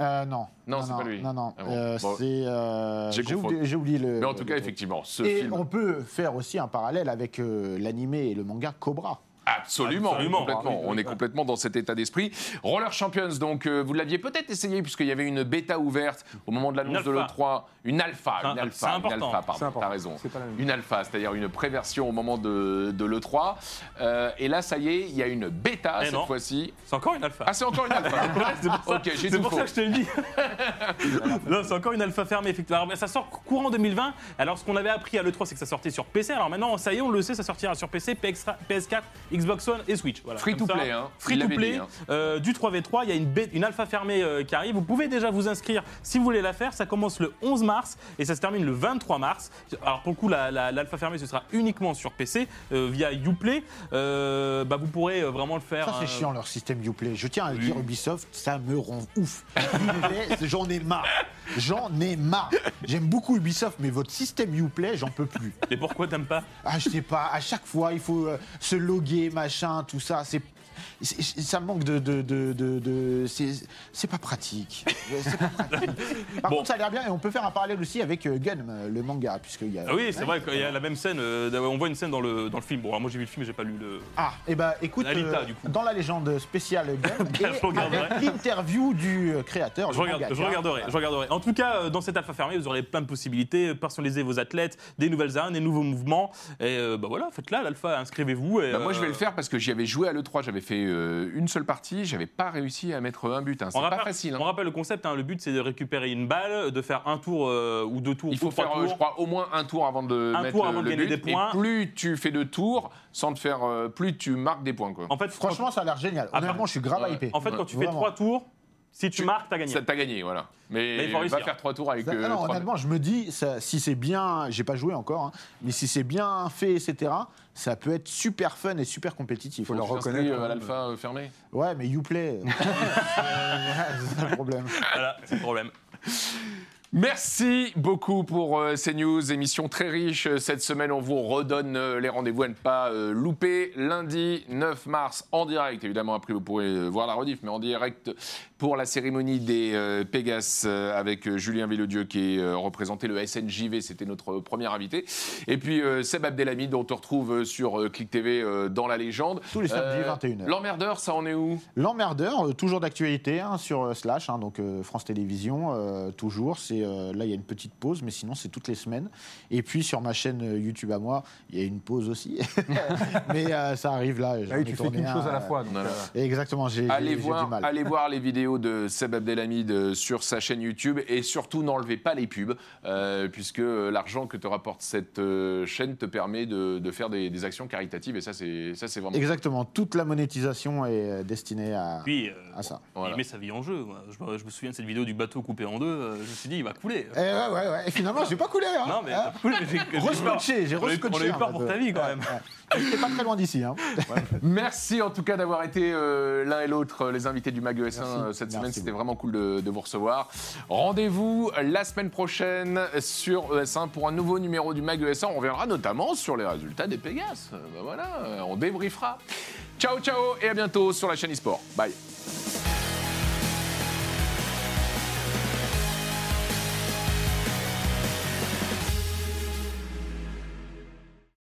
Euh, non. Non, c'est pas lui. Non, non. Ah bon. Euh, Bon. c'est. euh, J'ai oublié, le. Mais en tout le cas, effectivement, ce Et film. on peut faire aussi un parallèle avec euh, l'animé et le manga Cobra. Absolument, Absolument. complètement. Ah on est complètement dans cet état d'esprit. Roller Champions, donc euh, vous l'aviez peut-être essayé puisqu'il y avait une bêta ouverte au moment de l'annonce de alpha. l'E3. Une alpha, une un- alpha, une important. alpha, pardon, t'as raison. Une alpha, c'est-à-dire une préversion au moment de, de l'E3. Euh, et là, ça y est, il y a une bêta Eh cette fois-ci. C'est encore une alpha. Ah, c'est encore une alpha. c'est pour ça, ok, j'ai c'est tout pour ça que je te le dis. non, c'est encore une alpha fermée, effectivement. Alors, ça sort courant 2020. Alors, ce qu'on avait appris à l'E3, c'est que ça sortait sur PC. Alors maintenant, ça y est, on le sait, ça sortira sur PC, PS4, PS4, Xbox One et Switch. Voilà, Free to ça, play, hein. Free to play. dit, hein. euh, du 3v3, il y a une, bête- une alpha fermée euh, qui arrive. Vous pouvez déjà vous inscrire si vous voulez la faire. Ça commence le 11 mars et ça se termine le 23 mars. Alors pour le coup, la- la- l'alpha fermée, ce sera uniquement sur PC euh, via Uplay. Euh, bah, vous pourrez euh, vraiment le faire. Ça, c'est euh, chiant leur système Uplay. Je tiens à Oui. dire, Ubisoft, ça me rend ouf. J'en ai marre. J'en ai marre. J'aime beaucoup Ubisoft, mais votre système Uplay, j'en peux plus. Et pourquoi t'aimes pas? Ah, je sais pas, à chaque fois, il faut euh, se loguer, machin, tout ça. C'est. Ça manque de. de, de, de- de- c'est pas pratique. C'est pas pratique. Par Bon. contre, ça a l'air bien et on peut faire un parallèle aussi avec euh, Gun, euh, le manga, puisqu'il y a. Ah oui, c'est vrai qu'il y a la même scène. euh, on voit une scène dans le, dans le film. Bon, alors moi j'ai vu le film, mais j'ai pas lu le. Ah, et bah écoute, Alita, du coup. dans la légende spéciale Gun, avec l'interview du créateur. Je, regarde- je regarderai, je regarderai. En tout cas, dans cette alpha fermée, vous aurez plein de possibilités, personnaliser vos athlètes, des nouvelles armes, des nouveaux mouvements. Et bah voilà, faites-là, l'alpha, inscrivez-vous. Bah, moi, je vais le faire parce que j'y avais joué à l'E3. J'avais fait euh, une seule partie. J'avais pas réussi à mettre un but. hein. C'est On pas rappelle, facile. hein. on rappelle le concept, hein, le but c'est de récupérer une balle, de faire un tour euh, ou deux tours Il faut faire, euh, tours. je crois, au moins un tour avant de Un mettre tour avant de le but. des points. Et plus tu fais de tours, sans te faire, euh, plus tu marques des points. Quoi. En fait, Franchement, ça a l'air génial. Ah, Honnêtement, je suis grave hypé. en fait quand tu fais Vraiment. trois tours, si tu, Tu- marques, t'as gagné. Ça t'a gagné, voilà. Mais, Mais il faut va réussir. faire trois tours avec. Euh, non, trois- honnêtement, je me dis, ça- si c'est bien, j'ai pas joué encore, hein, mais si c'est bien fait, etc., ça peut être super fun et super compétitif. Faut le Tu t'inscris, reconnaître, euh, à quand même. l'alpha euh, fermé. Ouais, mais Uplay, euh, c'est ça le problème. Voilà, c'est le problème. Merci beaucoup pour euh, ces news, émission très riche euh, cette semaine. On vous redonne euh, les rendez-vous à ne pas euh, louper. Lundi 9 mars en direct, évidemment. Après, vous pourrez euh, voir la rediff, mais en direct pour la cérémonie des euh, Pégas euh, avec euh, Julien Villedieu qui est euh, représenté le SNJV. C'était notre premier invité. Et puis euh, Seb Abdelhamid, dont on te retrouve sur euh, Click TV euh, dans la légende. Tous les samedis, 21h. L'emmerdeur, ça en est où? L'emmerdeur, euh, toujours d'actualité hein, sur euh, Slash, hein, donc euh, France Télévisions, euh, toujours. C'est euh, là, il y a une petite pause, mais sinon c'est toutes les semaines. Et puis sur ma chaîne euh, YouTube à moi, il y a une pause aussi, mais euh, ça arrive là. Ah oui, tu fais qu'une un, chose à la fois. donc, Voilà. Exactement, j'ai du mal. allez voir les vidéos de Seb Abdelhamid euh, sur sa chaîne YouTube et surtout n'enlevez pas les pubs euh, puisque l'argent que te rapporte cette euh, chaîne te permet de, de faire des, des actions caritatives et ça c'est ça c'est vraiment Exactement, toute la monétisation est destinée à, Puis, euh, à ça. Voilà. il met sa vie en jeu. Je, me- je me souviens de cette vidéo du bateau coupé en deux. je me suis dit, il va couler. Eh ouais, ouais, ouais. Et finalement, j'ai pas coulé. Hein. Non, mais mais j'ai-. Rescotché, j'ai rescotché. On a eu peur peu. pour ta vie quand même. J'étais pas très loin d'ici. Hein. Merci en tout cas d'avoir été euh, l'un et l'autre les invités du Mag ES1 Merci. euh, cette Merci semaine. C'était vraiment cool de, de vous recevoir. Rendez-vous la semaine prochaine sur ES1 pour un nouveau numéro du Mag ES1. On reviendra notamment sur les résultats des Pégas. Euh, ben voilà, euh, on débriefera. Ciao, ciao et à bientôt sur la chaîne eSport. Bye.